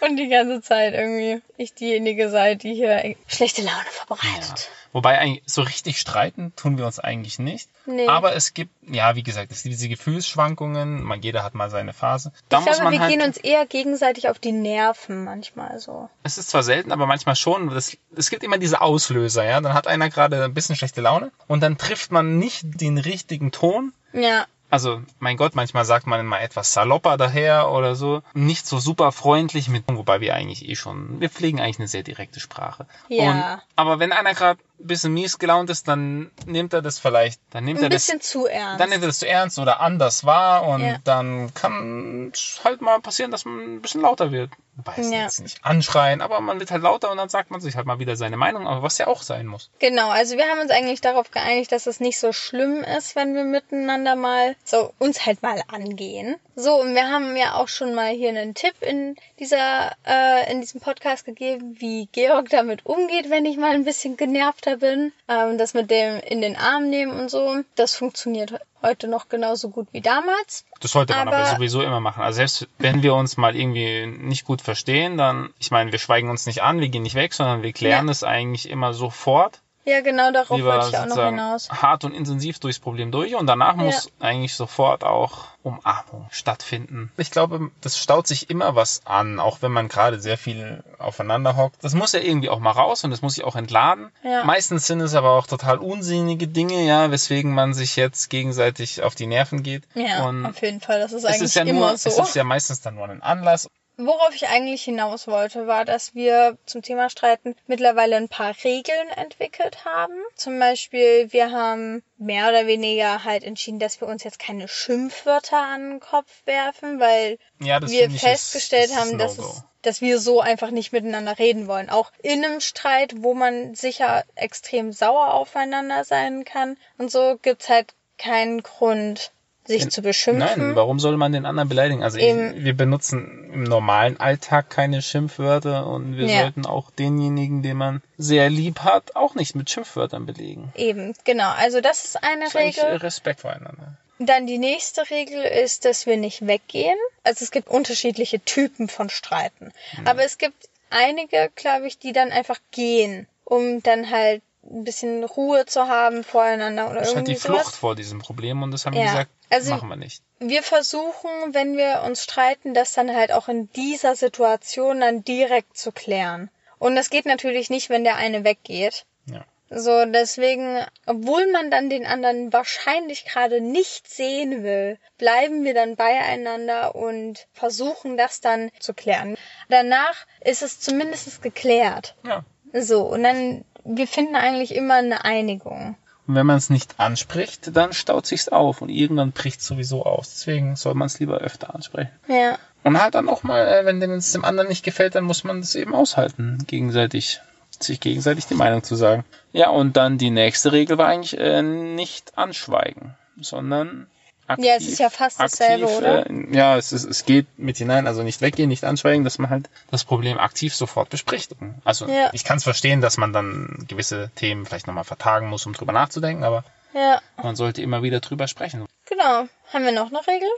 A: und die ganze Zeit irgendwie ich diejenige sei, die hier schlechte Laune verbreitet.
C: Wobei eigentlich so richtig streiten tun wir uns eigentlich nicht.
A: Nee.
C: Aber es gibt, ja, wie gesagt, es gibt diese Gefühlsschwankungen. Man, jeder hat mal seine Phase. Da
A: Ich
C: muss
A: glaube,
C: man
A: wir
C: halt,
A: gehen uns eher gegenseitig auf die Nerven manchmal so.
C: es ist zwar selten, aber manchmal schon. Das, es gibt immer diese Auslöser, ja. Dann hat einer gerade ein bisschen schlechte Laune und dann trifft man nicht den richtigen Ton.
A: Ja,
C: Also, mein Gott, manchmal sagt man mal etwas salopper daher oder so. Nicht so super freundlich mit, wobei wir eigentlich eh schon, wir pflegen eigentlich eine sehr direkte Sprache.
A: Ja.
C: Und, aber wenn einer gerade ein bisschen mies gelaunt ist, dann nimmt er das vielleicht, dann nimmt
A: ein
C: er das
A: bisschen zu ernst.
C: dann nimmt er das zu ernst oder anders wahr und
A: Ja.
C: dann kann es halt mal passieren, dass man ein bisschen lauter wird. Weiß
A: Ja.
C: jetzt nicht anschreien, aber man wird halt lauter und dann sagt man sich halt mal wieder seine Meinung, aber was ja auch sein muss.
A: Genau, also wir haben uns eigentlich darauf geeinigt, dass es nicht so schlimm ist, wenn wir miteinander mal so uns halt mal angehen. So, und wir haben ja auch schon mal hier einen Tipp in dieser äh, in diesem Podcast gegeben, wie Georg damit umgeht, wenn ich mal ein bisschen genervter bin. Ähm, das mit dem in den Arm nehmen und so, das funktioniert heute noch genauso gut wie damals.
C: Das sollte man aber,
A: Aber-
C: sowieso immer machen. Also selbst wenn wir uns mal irgendwie nicht gut verstehen, dann, ich meine, wir schweigen uns nicht an, wir gehen nicht weg, sondern wir klären
A: Ja.
C: es eigentlich immer sofort.
A: Ja, genau darauf
C: Lieber
A: wollte ich auch noch hinaus.
C: hart und intensiv durchs Problem durch und danach
A: Ja.
C: muss eigentlich sofort auch Umarmung stattfinden. Ich glaube, das staut sich immer was an, auch wenn man gerade sehr viel aufeinander hockt. Das muss ja irgendwie auch mal raus und das muss sich auch entladen.
A: Ja.
C: Meistens sind es aber auch total unsinnige Dinge, ja, weswegen man sich jetzt gegenseitig auf die Nerven geht.
A: Ja,
C: und
A: auf jeden Fall. Das ist
C: es
A: eigentlich
C: ist ja
A: immer
C: nur,
A: so.
C: es ist ja meistens dann nur ein Anlass.
A: Worauf ich eigentlich hinaus wollte, war, dass wir zum Thema Streiten mittlerweile ein paar Regeln entwickelt haben. Zum Beispiel, wir haben mehr oder weniger halt entschieden, dass wir uns jetzt keine Schimpfwörter an den Kopf werfen, weil
C: Ja,
A: wir festgestellt
C: ist
A: haben, dass, es, dass wir so einfach nicht miteinander reden wollen. Auch in einem Streit, wo man sicher extrem sauer aufeinander sein kann. Und so gibt's halt keinen Grund, sich zu beschimpfen.
C: Nein, warum soll man den anderen beleidigen? Also ich,
A: Eben.
C: wir benutzen im normalen Alltag keine Schimpfwörter und wir
A: Ja.
C: sollten auch denjenigen, den man sehr lieb hat, auch nicht mit Schimpfwörtern belegen.
A: Eben, genau. Also das ist eine
C: Das
A: Regel.
C: Respekt voreinander.
A: Dann die nächste Regel ist, dass wir nicht weggehen. Also es gibt unterschiedliche Typen von Streiten.
C: Mhm.
A: Aber es gibt einige, glaube ich, die dann einfach gehen, um dann halt ein bisschen Ruhe zu haben voreinander oder
C: Das ist halt
A: irgendwie
C: die Flucht
A: sowas.
C: vor diesem Problem und das haben wir
A: Ja,
C: gesagt,
A: also-
C: machen wir nicht.
A: Wir versuchen, wenn wir uns streiten, das dann halt auch in dieser Situation dann direkt zu klären. Und das geht natürlich nicht, wenn der eine weggeht.
C: Ja.
A: So, deswegen, obwohl man dann den anderen wahrscheinlich gerade nicht sehen will, bleiben wir dann beieinander und versuchen das dann zu klären. Danach ist es zumindest geklärt.
C: ja.
A: So, und dann, wir finden eigentlich immer eine Einigung.
C: Und wenn man es nicht anspricht, dann staut sich's auf und irgendwann bricht sowieso aus. Deswegen soll man es lieber öfter ansprechen.
A: Ja.
C: Und halt dann auch mal, äh, wenn es dem anderen nicht gefällt, dann muss man das eben aushalten, gegenseitig, sich gegenseitig die Meinung zu sagen. Ja, und dann die nächste Regel war eigentlich äh, nicht anschweigen, sondern aktiv.
A: Ja, es ist ja fast dasselbe, oder?
C: Äh, ja, es, ist, es geht mit hinein, also nicht weggehen, nicht anschweigen, dass man halt das Problem aktiv sofort bespricht. Also
A: Ja.
C: ich kann es verstehen, dass man dann gewisse Themen vielleicht nochmal vertagen muss, um drüber nachzudenken, aber
A: Ja,
C: man sollte immer wieder drüber sprechen.
A: genau. Haben wir noch eine Regel?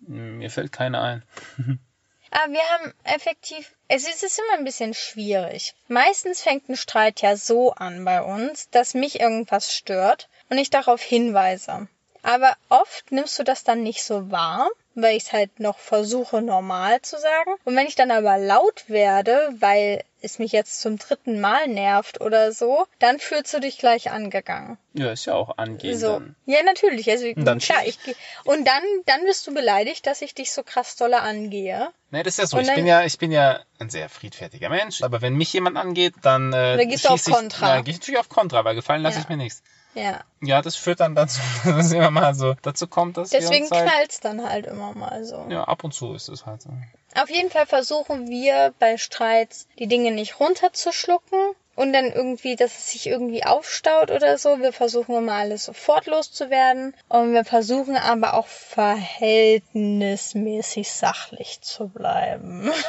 C: Mir fällt keine ein.
A: Aber [laughs] wir haben effektiv, es ist, es ist immer ein bisschen schwierig. Meistens fängt ein Streit ja so an bei uns, dass mich irgendwas stört und ich darauf hinweise. Aber oft nimmst du das dann nicht so wahr, weil ich es halt noch versuche normal zu sagen. Und wenn ich dann aber laut werde, weil es mich jetzt zum dritten Mal nervt oder so, dann fühlst du dich gleich angegangen.
C: Ja, ist ja auch angehend
A: So.
C: dann.
A: Ja, natürlich. Also
C: dann
A: klar, ich geh- und dann dann bist du beleidigt, dass ich dich so krass dolle angehe.
C: Nee, das ist ja so.
A: Und
C: Ich bin ja, ich bin ja ein sehr friedfertiger Mensch. Aber wenn mich jemand angeht, dann, äh,
A: Dann gehst du auf
C: schieß ich,
A: Kontra.
C: Ja, gehe ich natürlich auf Kontra, weil gefallen lasse
A: Ja.
C: ich mir nichts.
A: Ja.
C: Ja, das führt dann dazu, [laughs] dass immer mal so dazu kommt, dass
A: Deswegen
C: halt,
A: knallt's dann halt immer mal so.
C: Ja, ab und zu ist es halt so.
A: Auf jeden Fall versuchen wir bei Streits die Dinge nicht runterzuschlucken und dann irgendwie, dass es sich irgendwie aufstaut oder so. Wir versuchen immer alles sofort loszuwerden und wir versuchen aber auch verhältnismäßig sachlich zu bleiben. [laughs]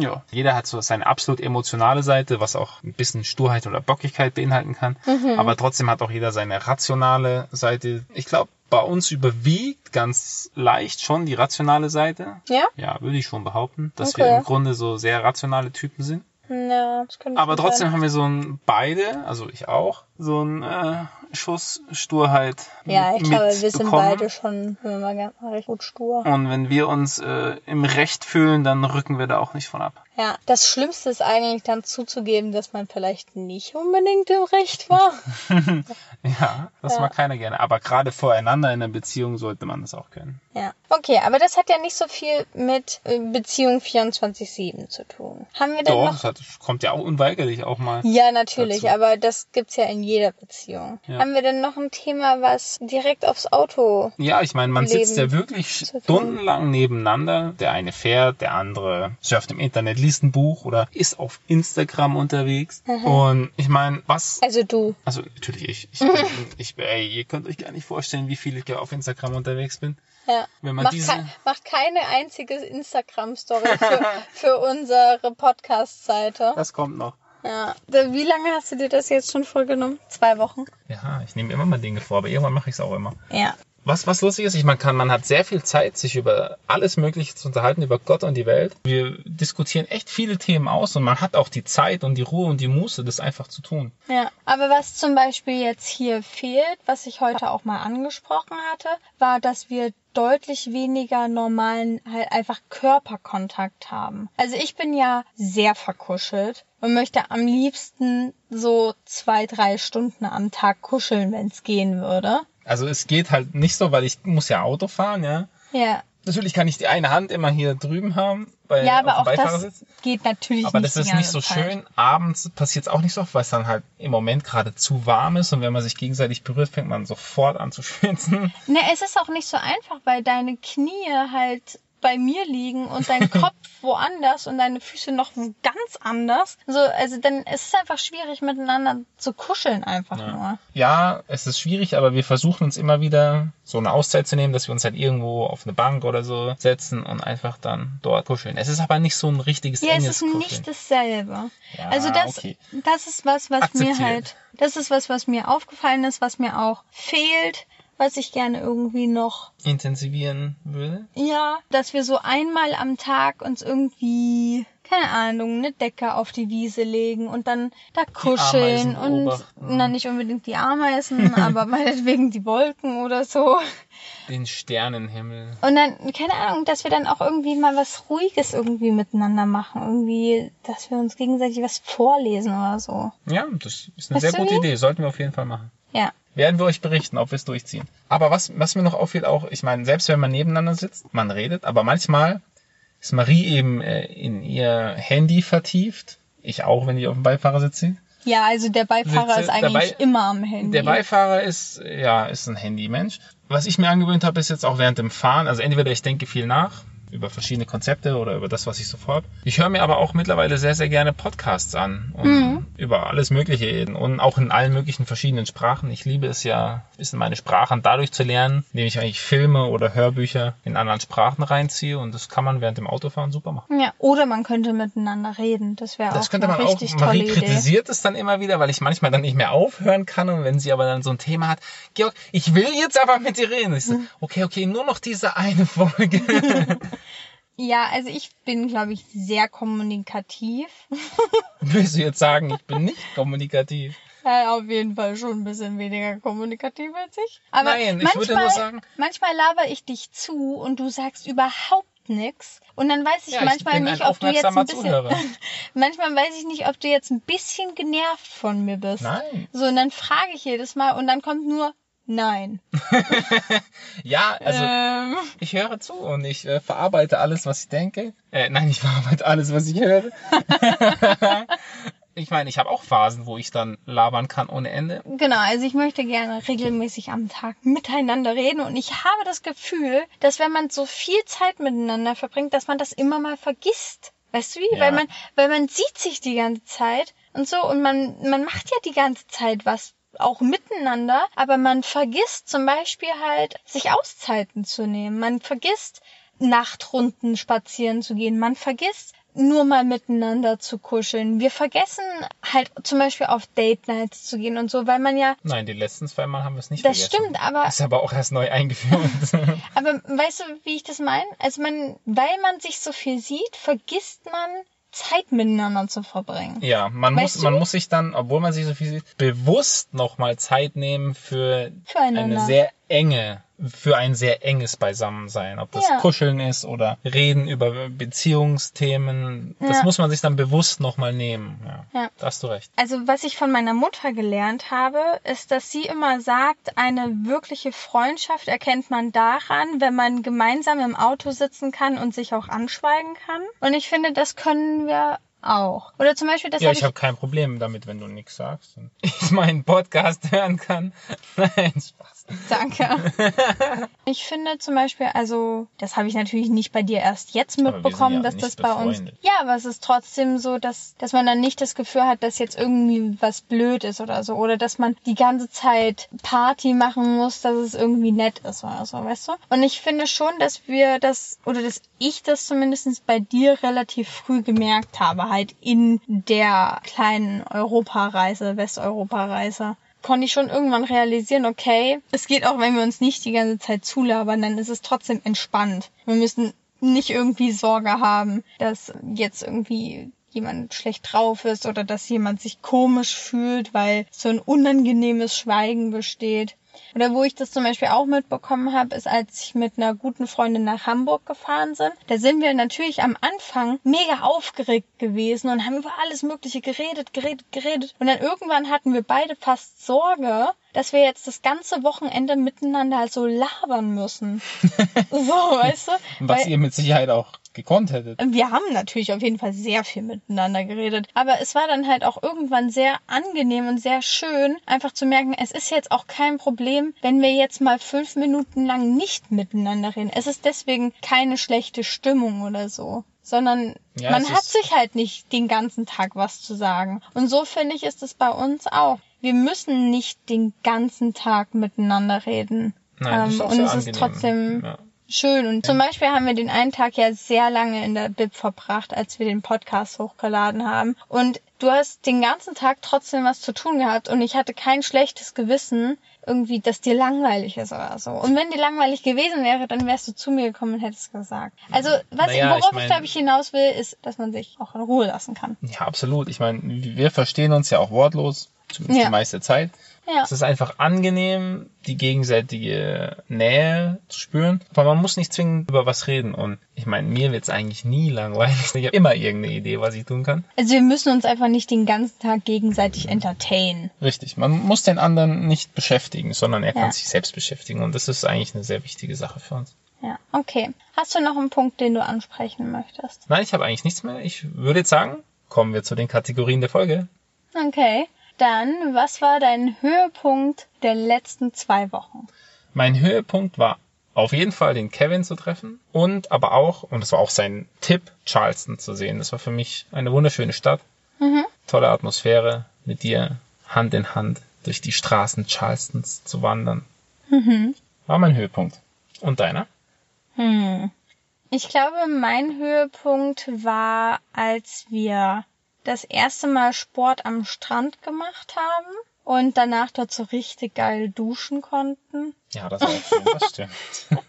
C: Ja. Jeder hat so seine absolut emotionale Seite, was auch ein bisschen Sturheit oder Bockigkeit beinhalten kann. Aber trotzdem hat auch jeder seine rationale Seite. Ich glaube, bei uns überwiegt ganz leicht schon die rationale Seite.
A: ja?
C: Ja, würde ich schon behaupten, dass
A: Okay.
C: wir im Grunde so sehr rationale Typen sind.
A: Ja, das könnte
C: Aber trotzdem
A: sein.
C: haben wir so ein beide, also ich auch, so ein äh, Schuss Sturheit.
A: Ja, ich glaube, wir sind beide schon immer ganz recht gut stur.
C: Und wenn wir uns äh, im Recht fühlen, dann rücken wir da auch nicht von ab.
A: Ja, das Schlimmste ist eigentlich dann zuzugeben, dass man vielleicht nicht unbedingt im Recht war. [laughs]
C: Ja, das
A: Ja.
C: mag keiner gerne. Aber gerade voreinander in einer Beziehung sollte man das auch können.
A: Ja. Okay, aber das hat ja nicht so viel mit äh, Beziehung 24-7 zu tun. Haben wir denn
C: Doch,
A: noch?
C: das hat, kommt ja auch unweigerlich auch mal.
A: Ja, natürlich,
C: dazu.
A: aber das gibt's ja in jeder Beziehung.
C: Ja.
A: Haben wir denn noch ein Thema, was direkt aufs Auto?
C: Ja, ich meine, man sitzt ja wirklich stundenlang nebeneinander. Der eine fährt, der andere surft im Internet, liest ein Buch oder ist auf Instagram unterwegs. Und ich meine, was
A: Also du.
C: Also natürlich ich. Ich, bin, [laughs] ich ey, ihr könnt euch gar nicht vorstellen, wie viel ich auf Instagram unterwegs bin.
A: Ja.
C: Wenn man
A: macht,
C: diese-
A: kei- macht keine einzige Instagram-Story für, [laughs] für unsere Podcast-Seite.
C: Das kommt noch.
A: Ja. Wie lange hast du dir das jetzt schon vorgenommen? Zwei Wochen?
C: Ja, ich nehme immer mal Dinge vor, aber irgendwann mache ich es auch immer.
A: Ja.
C: Was, was lustig ist, ich man kann, man hat sehr viel Zeit, sich über alles Mögliche zu unterhalten, über Gott und die Welt. Wir diskutieren echt viele Themen aus und man hat auch die Zeit und die Ruhe und die Muße, das einfach zu tun.
A: Ja, aber was zum Beispiel jetzt hier fehlt, was ich heute auch mal angesprochen hatte, war, dass wir deutlich weniger normalen, halt einfach Körperkontakt haben. Also ich bin ja sehr verkuschelt und möchte am liebsten so zwei, drei Stunden am Tag kuscheln, wenn es gehen würde.
C: Also es geht halt nicht so, weil ich muss ja Auto fahren, ja.
A: Ja.
C: Natürlich kann ich die eine Hand immer hier drüben haben, bei,
A: Ja, aber auch das geht natürlich
C: Aber
A: nicht
C: das
A: die
C: ist nicht so
A: Zeit.
C: schön. Abends passiert es auch nicht so oft, weil es dann halt im Moment gerade zu warm ist und wenn man sich gegenseitig berührt, fängt man sofort an zu schwitzen.
A: Ne, es ist auch nicht so einfach, weil deine Knie halt bei mir liegen und dein [laughs] Kopf woanders und deine Füße noch ganz anders. So, also dann ist es einfach schwierig miteinander zu kuscheln einfach nur.
C: Ja, es ist schwierig, aber wir versuchen uns immer wieder so eine Auszeit zu nehmen, dass wir uns halt irgendwo auf eine Bank oder so setzen und einfach dann dort kuscheln. Es ist aber nicht so ein richtiges
A: Ja, es ist
C: Kuscheln.
A: nicht dasselbe.
C: Ja,
A: also das,
C: okay.
A: das ist was, was mir
C: Akzeptiert.
A: halt, das ist was, was mir aufgefallen ist, was mir auch fehlt, was ich gerne irgendwie noch
C: intensivieren würde.
A: Ja, dass wir so einmal am Tag uns irgendwie, keine Ahnung, eine Decke auf die Wiese legen und dann da kuscheln und, na nicht unbedingt die Ameisen, [laughs] aber meinetwegen die Wolken oder so.
C: Den Sternenhimmel.
A: Und dann, keine Ahnung, dass wir dann auch irgendwie mal was Ruhiges irgendwie miteinander machen. Irgendwie, dass wir uns gegenseitig was vorlesen oder so.
C: Ja, das ist eine
A: Weißt
C: sehr gute
A: wie?
C: Idee. Sollten wir auf jeden Fall machen.
A: Ja.
C: Werden wir euch berichten, ob wir es durchziehen. Aber was, was mir noch auffällt auch, ich meine, selbst wenn man nebeneinander sitzt, man redet, aber manchmal ist Marie eben äh, in ihr Handy vertieft. Ich auch, wenn ich auf dem Beifahrersitz sitze.
A: Ja, also der Beifahrer
C: Sitze
A: ist eigentlich
C: dabei-
A: immer am Handy.
C: Der Beifahrer ist, ja, ist ein Handymensch. Was ich mir angewöhnt habe, ist jetzt auch während dem Fahren, also entweder ich denke viel nach über verschiedene Konzepte oder über das, was ich so vorhab. Ich höre mir aber auch mittlerweile sehr, sehr gerne Podcasts an und
A: Mhm.
C: über alles Mögliche reden und auch in allen möglichen verschiedenen Sprachen. Ich liebe es ja, ein bisschen meine Sprachen dadurch zu lernen, indem ich eigentlich Filme oder Hörbücher in anderen Sprachen reinziehe und das kann man während dem Autofahren super machen.
A: ja, oder man könnte miteinander reden. Das wäre
C: Das
A: auch
C: könnte
A: eine
C: man auch.
A: richtig
C: Marie
A: Idee.
C: kritisiert es dann immer wieder, weil ich manchmal dann nicht mehr aufhören kann und wenn sie aber dann so ein Thema hat, Georg, ich will jetzt aber mit dir reden. Ich so,
A: Mhm.
C: okay, okay, nur noch diese eine Folge. [laughs]
A: Ja, also ich bin, glaube ich, sehr kommunikativ. [laughs]
C: Willst du jetzt sagen, ich bin nicht kommunikativ?
A: Ja, auf jeden Fall schon ein bisschen weniger kommunikativ als ich. Aber
C: Nein, ich
A: manchmal,
C: würde nur sagen-
A: manchmal laber ich dich zu und du sagst überhaupt nichts. Und dann weiß ich
C: Ja, ich
A: manchmal nicht, ob du jetzt ein bisschen.
C: Zuhörer. [laughs]
A: manchmal weiß ich nicht, ob du jetzt ein bisschen genervt von mir bist.
C: Nein.
A: So, und dann frage ich jedes Mal und dann kommt nur Nein. [laughs]
C: Ja, also
A: Ähm,
C: ich höre zu und ich äh, verarbeite alles, was ich denke. Äh, nein, ich verarbeite alles, was ich höre. [laughs] ich meine, ich habe auch Phasen, wo ich dann labern kann ohne Ende.
A: Genau, also ich möchte gerne regelmäßig am Tag miteinander reden und ich habe das Gefühl, dass wenn man so viel Zeit miteinander verbringt, dass man das immer mal vergisst. Weißt du wie?
C: Ja.
A: Weil man, weil man sieht sich die ganze Zeit und so und man, man macht ja die ganze Zeit was auch miteinander, aber man vergisst zum Beispiel halt, sich Auszeiten zu nehmen. Man vergisst, Nachtrunden spazieren zu gehen. Man vergisst, nur mal miteinander zu kuscheln. Wir vergessen halt zum Beispiel auf Date Nights zu gehen und so, weil man ja,
C: Nein, die letzten zwei Mal haben wir es nicht
A: das
C: vergessen.
A: stimmt, aber
C: Ist aber auch erst neu eingeführt. [laughs]
A: Aber weißt du, wie ich das meine? Also man, weil man sich so viel sieht, vergisst man Zeit miteinander zu verbringen.
C: ja, man
A: Weißt
C: muss, man
A: du?
C: muss sich dann, obwohl man sich so viel sieht, bewusst nochmal Zeit nehmen für
A: Füreinander.
C: eine sehr enge, für ein sehr enges Beisammensein. Ob das
A: Ja.
C: Kuscheln ist oder Reden über Beziehungsthemen. Das
A: Ja.
C: muss man sich dann bewusst nochmal nehmen. Ja,
A: Ja.
C: Da hast du recht.
A: Also was ich von meiner Mutter gelernt habe, ist, dass sie immer sagt, eine wirkliche Freundschaft erkennt man daran, wenn man gemeinsam im Auto sitzen kann und sich auch anschweigen kann. Und ich finde, das können wir auch. Oder zum Beispiel, das
C: ja,
A: habe
C: ich habe kein Problem damit, wenn du nichts sagst und [laughs] ich meinen Podcast hören kann. [laughs] Nein, Spaß. [laughs]
A: Danke. Ich finde zum Beispiel, also, das habe ich natürlich nicht bei dir erst jetzt mitbekommen,
C: ja
A: dass das bei uns. Ja, aber es ist trotzdem so, dass, dass man dann nicht das Gefühl hat, dass jetzt irgendwie was blöd ist oder so. Oder dass man die ganze Zeit Party machen muss, dass es irgendwie nett ist oder so, weißt du? Und ich finde schon, dass wir das, oder dass ich das zumindest bei dir relativ früh gemerkt habe, halt in der kleinen Europareise, Westeuropareise konnte ich schon irgendwann realisieren, okay, es geht auch, wenn wir uns nicht die ganze Zeit zulabern, dann ist es trotzdem entspannt. Wir müssen nicht irgendwie Sorge haben, dass jetzt irgendwie jemand schlecht drauf ist oder dass jemand sich komisch fühlt, weil so ein unangenehmes Schweigen besteht. Oder wo ich das zum Beispiel auch mitbekommen habe, ist, als ich mit einer guten Freundin nach Hamburg gefahren sind. Da sind wir natürlich am Anfang mega aufgeregt gewesen und haben über alles Mögliche geredet, geredet, geredet. Und dann irgendwann hatten wir beide fast Sorge, dass wir jetzt das ganze Wochenende miteinander halt so labern müssen. [laughs] so, weißt du?
C: Was
A: Weil-
C: ihr mit Sicherheit auch gekonnt hättet.
A: wir haben natürlich auf jeden Fall sehr viel miteinander geredet, aber es war dann halt auch irgendwann sehr angenehm und sehr schön, einfach zu merken, es ist jetzt auch kein Problem, wenn wir jetzt mal fünf Minuten lang nicht miteinander reden. Es ist deswegen keine schlechte Stimmung oder so. Sondern
C: Ja,
A: man hat sich halt nicht den ganzen Tag was zu sagen. Und so finde ich, ist es bei uns auch. Wir müssen nicht den ganzen Tag miteinander reden.
C: Nein, ist
A: Ähm, und es ist
C: angenehm.
A: trotzdem
C: Ja.
A: schön. Und zum Beispiel haben wir den einen Tag ja sehr lange in der Bib verbracht, als wir den Podcast hochgeladen haben. Und du hast den ganzen Tag trotzdem was zu tun gehabt und ich hatte kein schlechtes Gewissen, irgendwie, dass dir langweilig ist oder so. Und wenn dir langweilig gewesen wäre, dann wärst du zu mir gekommen und hättest gesagt. Also, was
C: Naja,
A: worauf
C: ich
A: ich,
C: mein-
A: glaube ich hinaus will, ist, dass man sich auch in Ruhe lassen kann.
C: Ja, absolut. Ich meine, wir verstehen uns ja auch wortlos, zumindest
A: Ja.
C: die meiste Zeit.
A: Ja.
C: Es ist einfach angenehm, die gegenseitige Nähe zu spüren. Aber man muss nicht zwingend über was reden. Und ich meine, mir wird's eigentlich nie langweilig. Ich habe immer irgendeine Idee, was ich tun kann.
A: Also wir müssen uns einfach nicht den ganzen Tag gegenseitig entertainen.
C: Richtig. Man muss den anderen nicht beschäftigen, sondern er
A: Ja.
C: kann sich selbst beschäftigen. Und das ist eigentlich eine sehr wichtige Sache für uns.
A: Ja, okay. Hast du noch einen Punkt, den du ansprechen möchtest?
C: Nein, ich habe eigentlich nichts mehr. Ich würde jetzt sagen, kommen wir zu den Kategorien der Folge.
A: Okay. Dann, was war dein Höhepunkt der letzten zwei Wochen?
C: Mein Höhepunkt war auf jeden Fall den Kevin zu treffen und aber auch, und das war auch sein Tipp, Charleston zu sehen. Das war für mich eine wunderschöne Stadt,
A: Mhm.
C: tolle Atmosphäre, mit dir Hand in Hand durch die Straßen Charlestons zu wandern.
A: Mhm.
C: War mein Höhepunkt. Und deiner?
A: Hm. Ich glaube, mein Höhepunkt war, als wir das erste Mal Sport am Strand gemacht haben und danach dort so richtig geil duschen konnten.
C: Ja, das war schön, das stimmt. [laughs]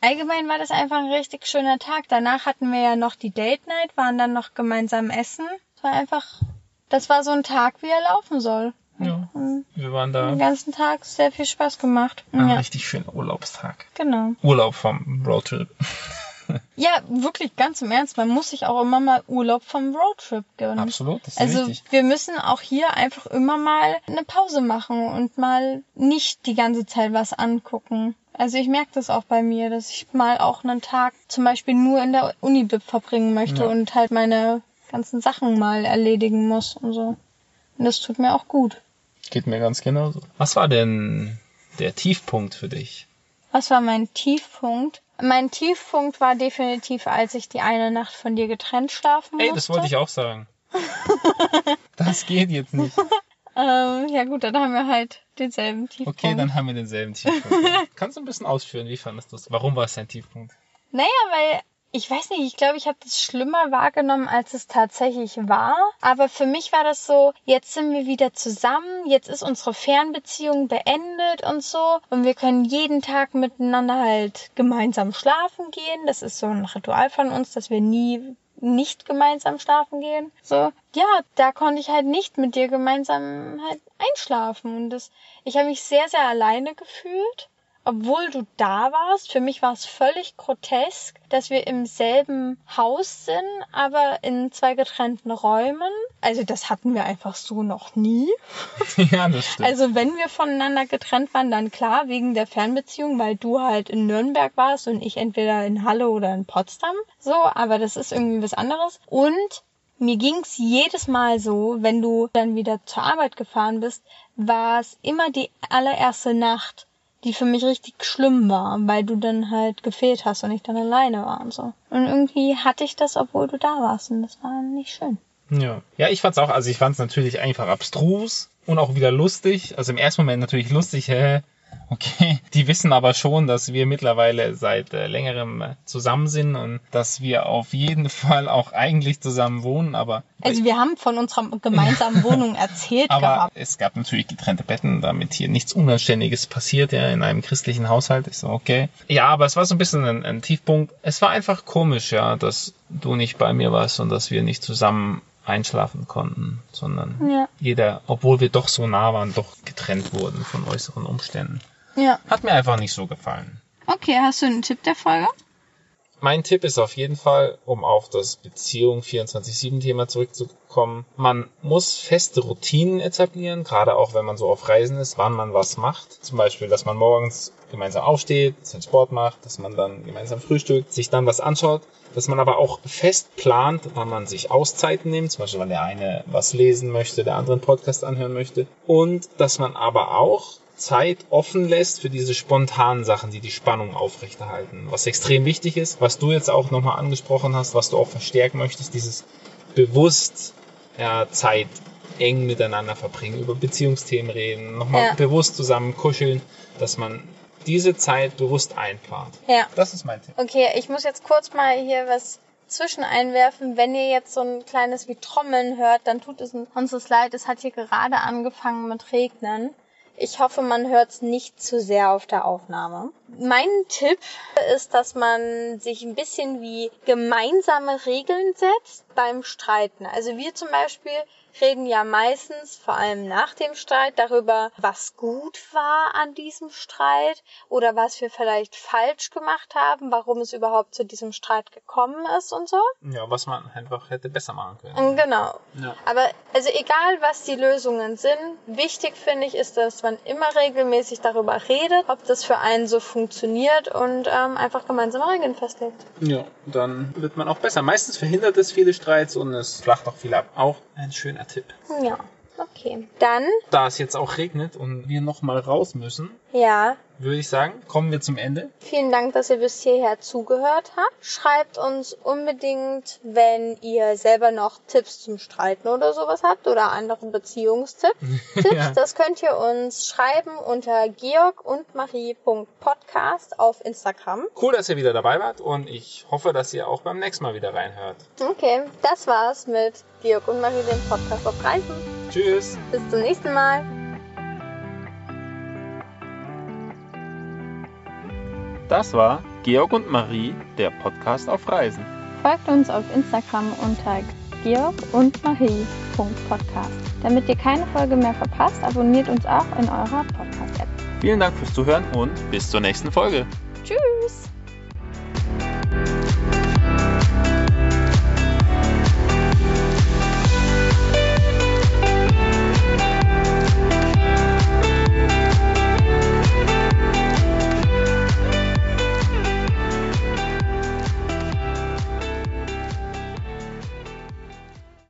A: Allgemein war das einfach ein richtig schöner Tag. Danach hatten wir ja noch die Date Night, waren dann noch gemeinsam essen. Es war einfach, das war so ein Tag, wie er laufen soll.
C: Ja,
A: Und
C: wir waren
A: den
C: da
A: ganzen Tag sehr viel Spaß gemacht.
C: ein
A: Ja,
C: richtig schöner Urlaubstag.
A: genau.
C: Urlaub vom Roadtrip.
A: Ja, wirklich ganz im Ernst. Man muss sich auch immer mal Urlaub vom Roadtrip gönnen.
C: Absolut, das ist
A: Also
C: wichtig.
A: wir müssen auch hier einfach immer mal eine Pause machen und mal nicht die ganze Zeit was angucken. Also ich merke das auch bei mir, dass ich mal auch einen Tag zum Beispiel nur in der Unibib verbringen möchte
C: Ja.
A: und halt meine ganzen Sachen mal erledigen muss und so. Und das tut mir auch gut.
C: Geht mir ganz genauso. Was war denn der Tiefpunkt für dich?
A: Was war mein Tiefpunkt? Mein Tiefpunkt war definitiv, als ich die eine Nacht von dir getrennt schlafen musste.
C: Ey, das wollte ich auch sagen. [laughs] das geht jetzt nicht. [laughs]
A: Ähm, ja gut, dann haben wir halt denselben Tiefpunkt.
C: Okay, dann haben wir denselben Tiefpunkt. [laughs] Kannst du ein bisschen ausführen, wie fandest du es? Warum war es dein Tiefpunkt?
A: Naja, weil ich weiß nicht, ich glaube, ich habe das schlimmer wahrgenommen, als es tatsächlich war. Aber für mich war das so, jetzt sind wir wieder zusammen, jetzt ist unsere Fernbeziehung beendet und so. Und wir können jeden Tag miteinander halt gemeinsam schlafen gehen. Das ist so ein Ritual von uns, dass wir nie nicht gemeinsam schlafen gehen. So, ja, da konnte ich halt nicht mit dir gemeinsam halt einschlafen. Und das, ich habe mich sehr, sehr alleine gefühlt obwohl du da warst. Für mich war es völlig grotesk, dass wir im selben Haus sind, aber in zwei getrennten Räumen. Also das hatten wir einfach so noch nie. [laughs]
C: ja, das stimmt.
A: Also wenn wir voneinander getrennt waren, dann klar wegen der Fernbeziehung, weil du halt in Nürnberg warst und ich entweder in Halle oder in Potsdam. So, aber das ist irgendwie was anderes. Und mir ging's jedes Mal so, wenn du dann wieder zur Arbeit gefahren bist, war es immer die allererste Nacht die für mich richtig schlimm war, weil du dann halt gefehlt hast und ich dann alleine war und so. Und irgendwie hatte ich das, obwohl du da warst und das war nicht schön.
C: Ja. Ja, ich fand's auch, also ich fand's natürlich einfach abstrus und auch wieder lustig. Also im ersten Moment natürlich lustig, hä? Okay, die wissen aber schon, dass wir mittlerweile seit äh, längerem äh, zusammen sind und dass wir auf jeden [laughs] Fall auch eigentlich zusammen wohnen, aber
A: also wir haben von unserer gemeinsamen [laughs] Wohnung erzählt
C: aber
A: gehabt.
C: es gab natürlich getrennte Betten, damit hier nichts Unanständiges passiert, ja, in einem christlichen Haushalt. Ich so, okay. Ja, aber es war so ein bisschen ein, ein Tiefpunkt. Es war einfach komisch, ja, dass du nicht bei mir warst und dass wir nicht zusammen einschlafen konnten, sondern
A: Ja.
C: jeder, obwohl wir doch so nah waren, doch getrennt wurden von äußeren Umständen.
A: Ja.
C: Hat mir einfach nicht so gefallen.
A: Okay, hast du einen Tipp der Folge?
C: Mein Tipp ist auf jeden Fall, um auf das Beziehung 24-7 Thema zurückzukommen, man muss feste Routinen etablieren, gerade auch wenn man so auf Reisen ist, wann man was macht. Zum Beispiel, dass man morgens gemeinsam aufsteht, seinen Sport macht, dass man dann gemeinsam frühstückt, sich dann was anschaut, dass man aber auch fest plant, wann man sich Auszeiten nimmt, zum Beispiel, weil der eine was lesen möchte, der andere einen Podcast anhören möchte. Und dass man aber auch Zeit offen lässt für diese spontanen Sachen, die die Spannung aufrechterhalten. Was extrem wichtig ist, was du jetzt auch nochmal angesprochen hast, was du auch verstärken möchtest, dieses bewusst ja, Zeit eng miteinander verbringen, über Beziehungsthemen reden, nochmal
A: Ja.
C: bewusst zusammen kuscheln, dass man diese Zeit bewusst einplant.
A: Ja.
C: Das ist mein Tipp.
A: Okay, ich muss jetzt kurz mal hier was zwischen einwerfen. Wenn ihr jetzt so ein kleines wie Trommeln hört, dann tut es uns das leid. Es hat hier gerade angefangen mit Regnen. Ich hoffe, man hört es nicht zu sehr auf der Aufnahme. Mein Tipp ist, dass man sich ein bisschen wie gemeinsame Regeln setzt beim Streiten. Also wir zum Beispiel reden ja meistens, vor allem nach dem Streit, darüber, was gut war an diesem Streit oder was wir vielleicht falsch gemacht haben, warum es überhaupt zu diesem Streit gekommen ist und so.
C: Ja, was man einfach hätte besser machen können.
A: Und genau.
C: Ja.
A: Aber also egal, was die Lösungen sind, wichtig finde ich ist, dass man immer regelmäßig darüber redet, ob das für einen so funktioniert und ähm, einfach gemeinsame Regeln festlegt.
C: Ja, dann wird man auch besser. Meistens verhindert es viele Streits und es flacht auch viel ab. Auch ein schöner Tipp.
A: Ja, okay. Dann,
C: Da es jetzt auch regnet und wir nochmal raus müssen,
A: ja,
C: würde ich sagen, kommen wir zum Ende.
A: Vielen Dank, dass ihr bis hierher zugehört habt. Schreibt uns unbedingt, wenn ihr selber noch Tipps zum Streiten oder sowas habt oder andere Beziehungstipps. [laughs]
C: Ja.
A: Das könnt ihr uns schreiben unter georg und marie.podcast auf Instagram.
C: Cool, dass ihr wieder dabei wart und ich hoffe, dass ihr auch beim nächsten Mal wieder reinhört.
A: Okay, das war's mit Georg und Marie, dem Podcast auf Reisen.
C: Tschüss!
A: Bis zum nächsten Mal.
C: Das war Georg und Marie, der Podcast auf Reisen.
A: Folgt uns auf Instagram unter georg und marie.podcast. Damit ihr keine Folge mehr verpasst, abonniert uns auch in eurer Podcast-App.
C: Vielen Dank fürs Zuhören und bis zur nächsten Folge.
A: Tschüss!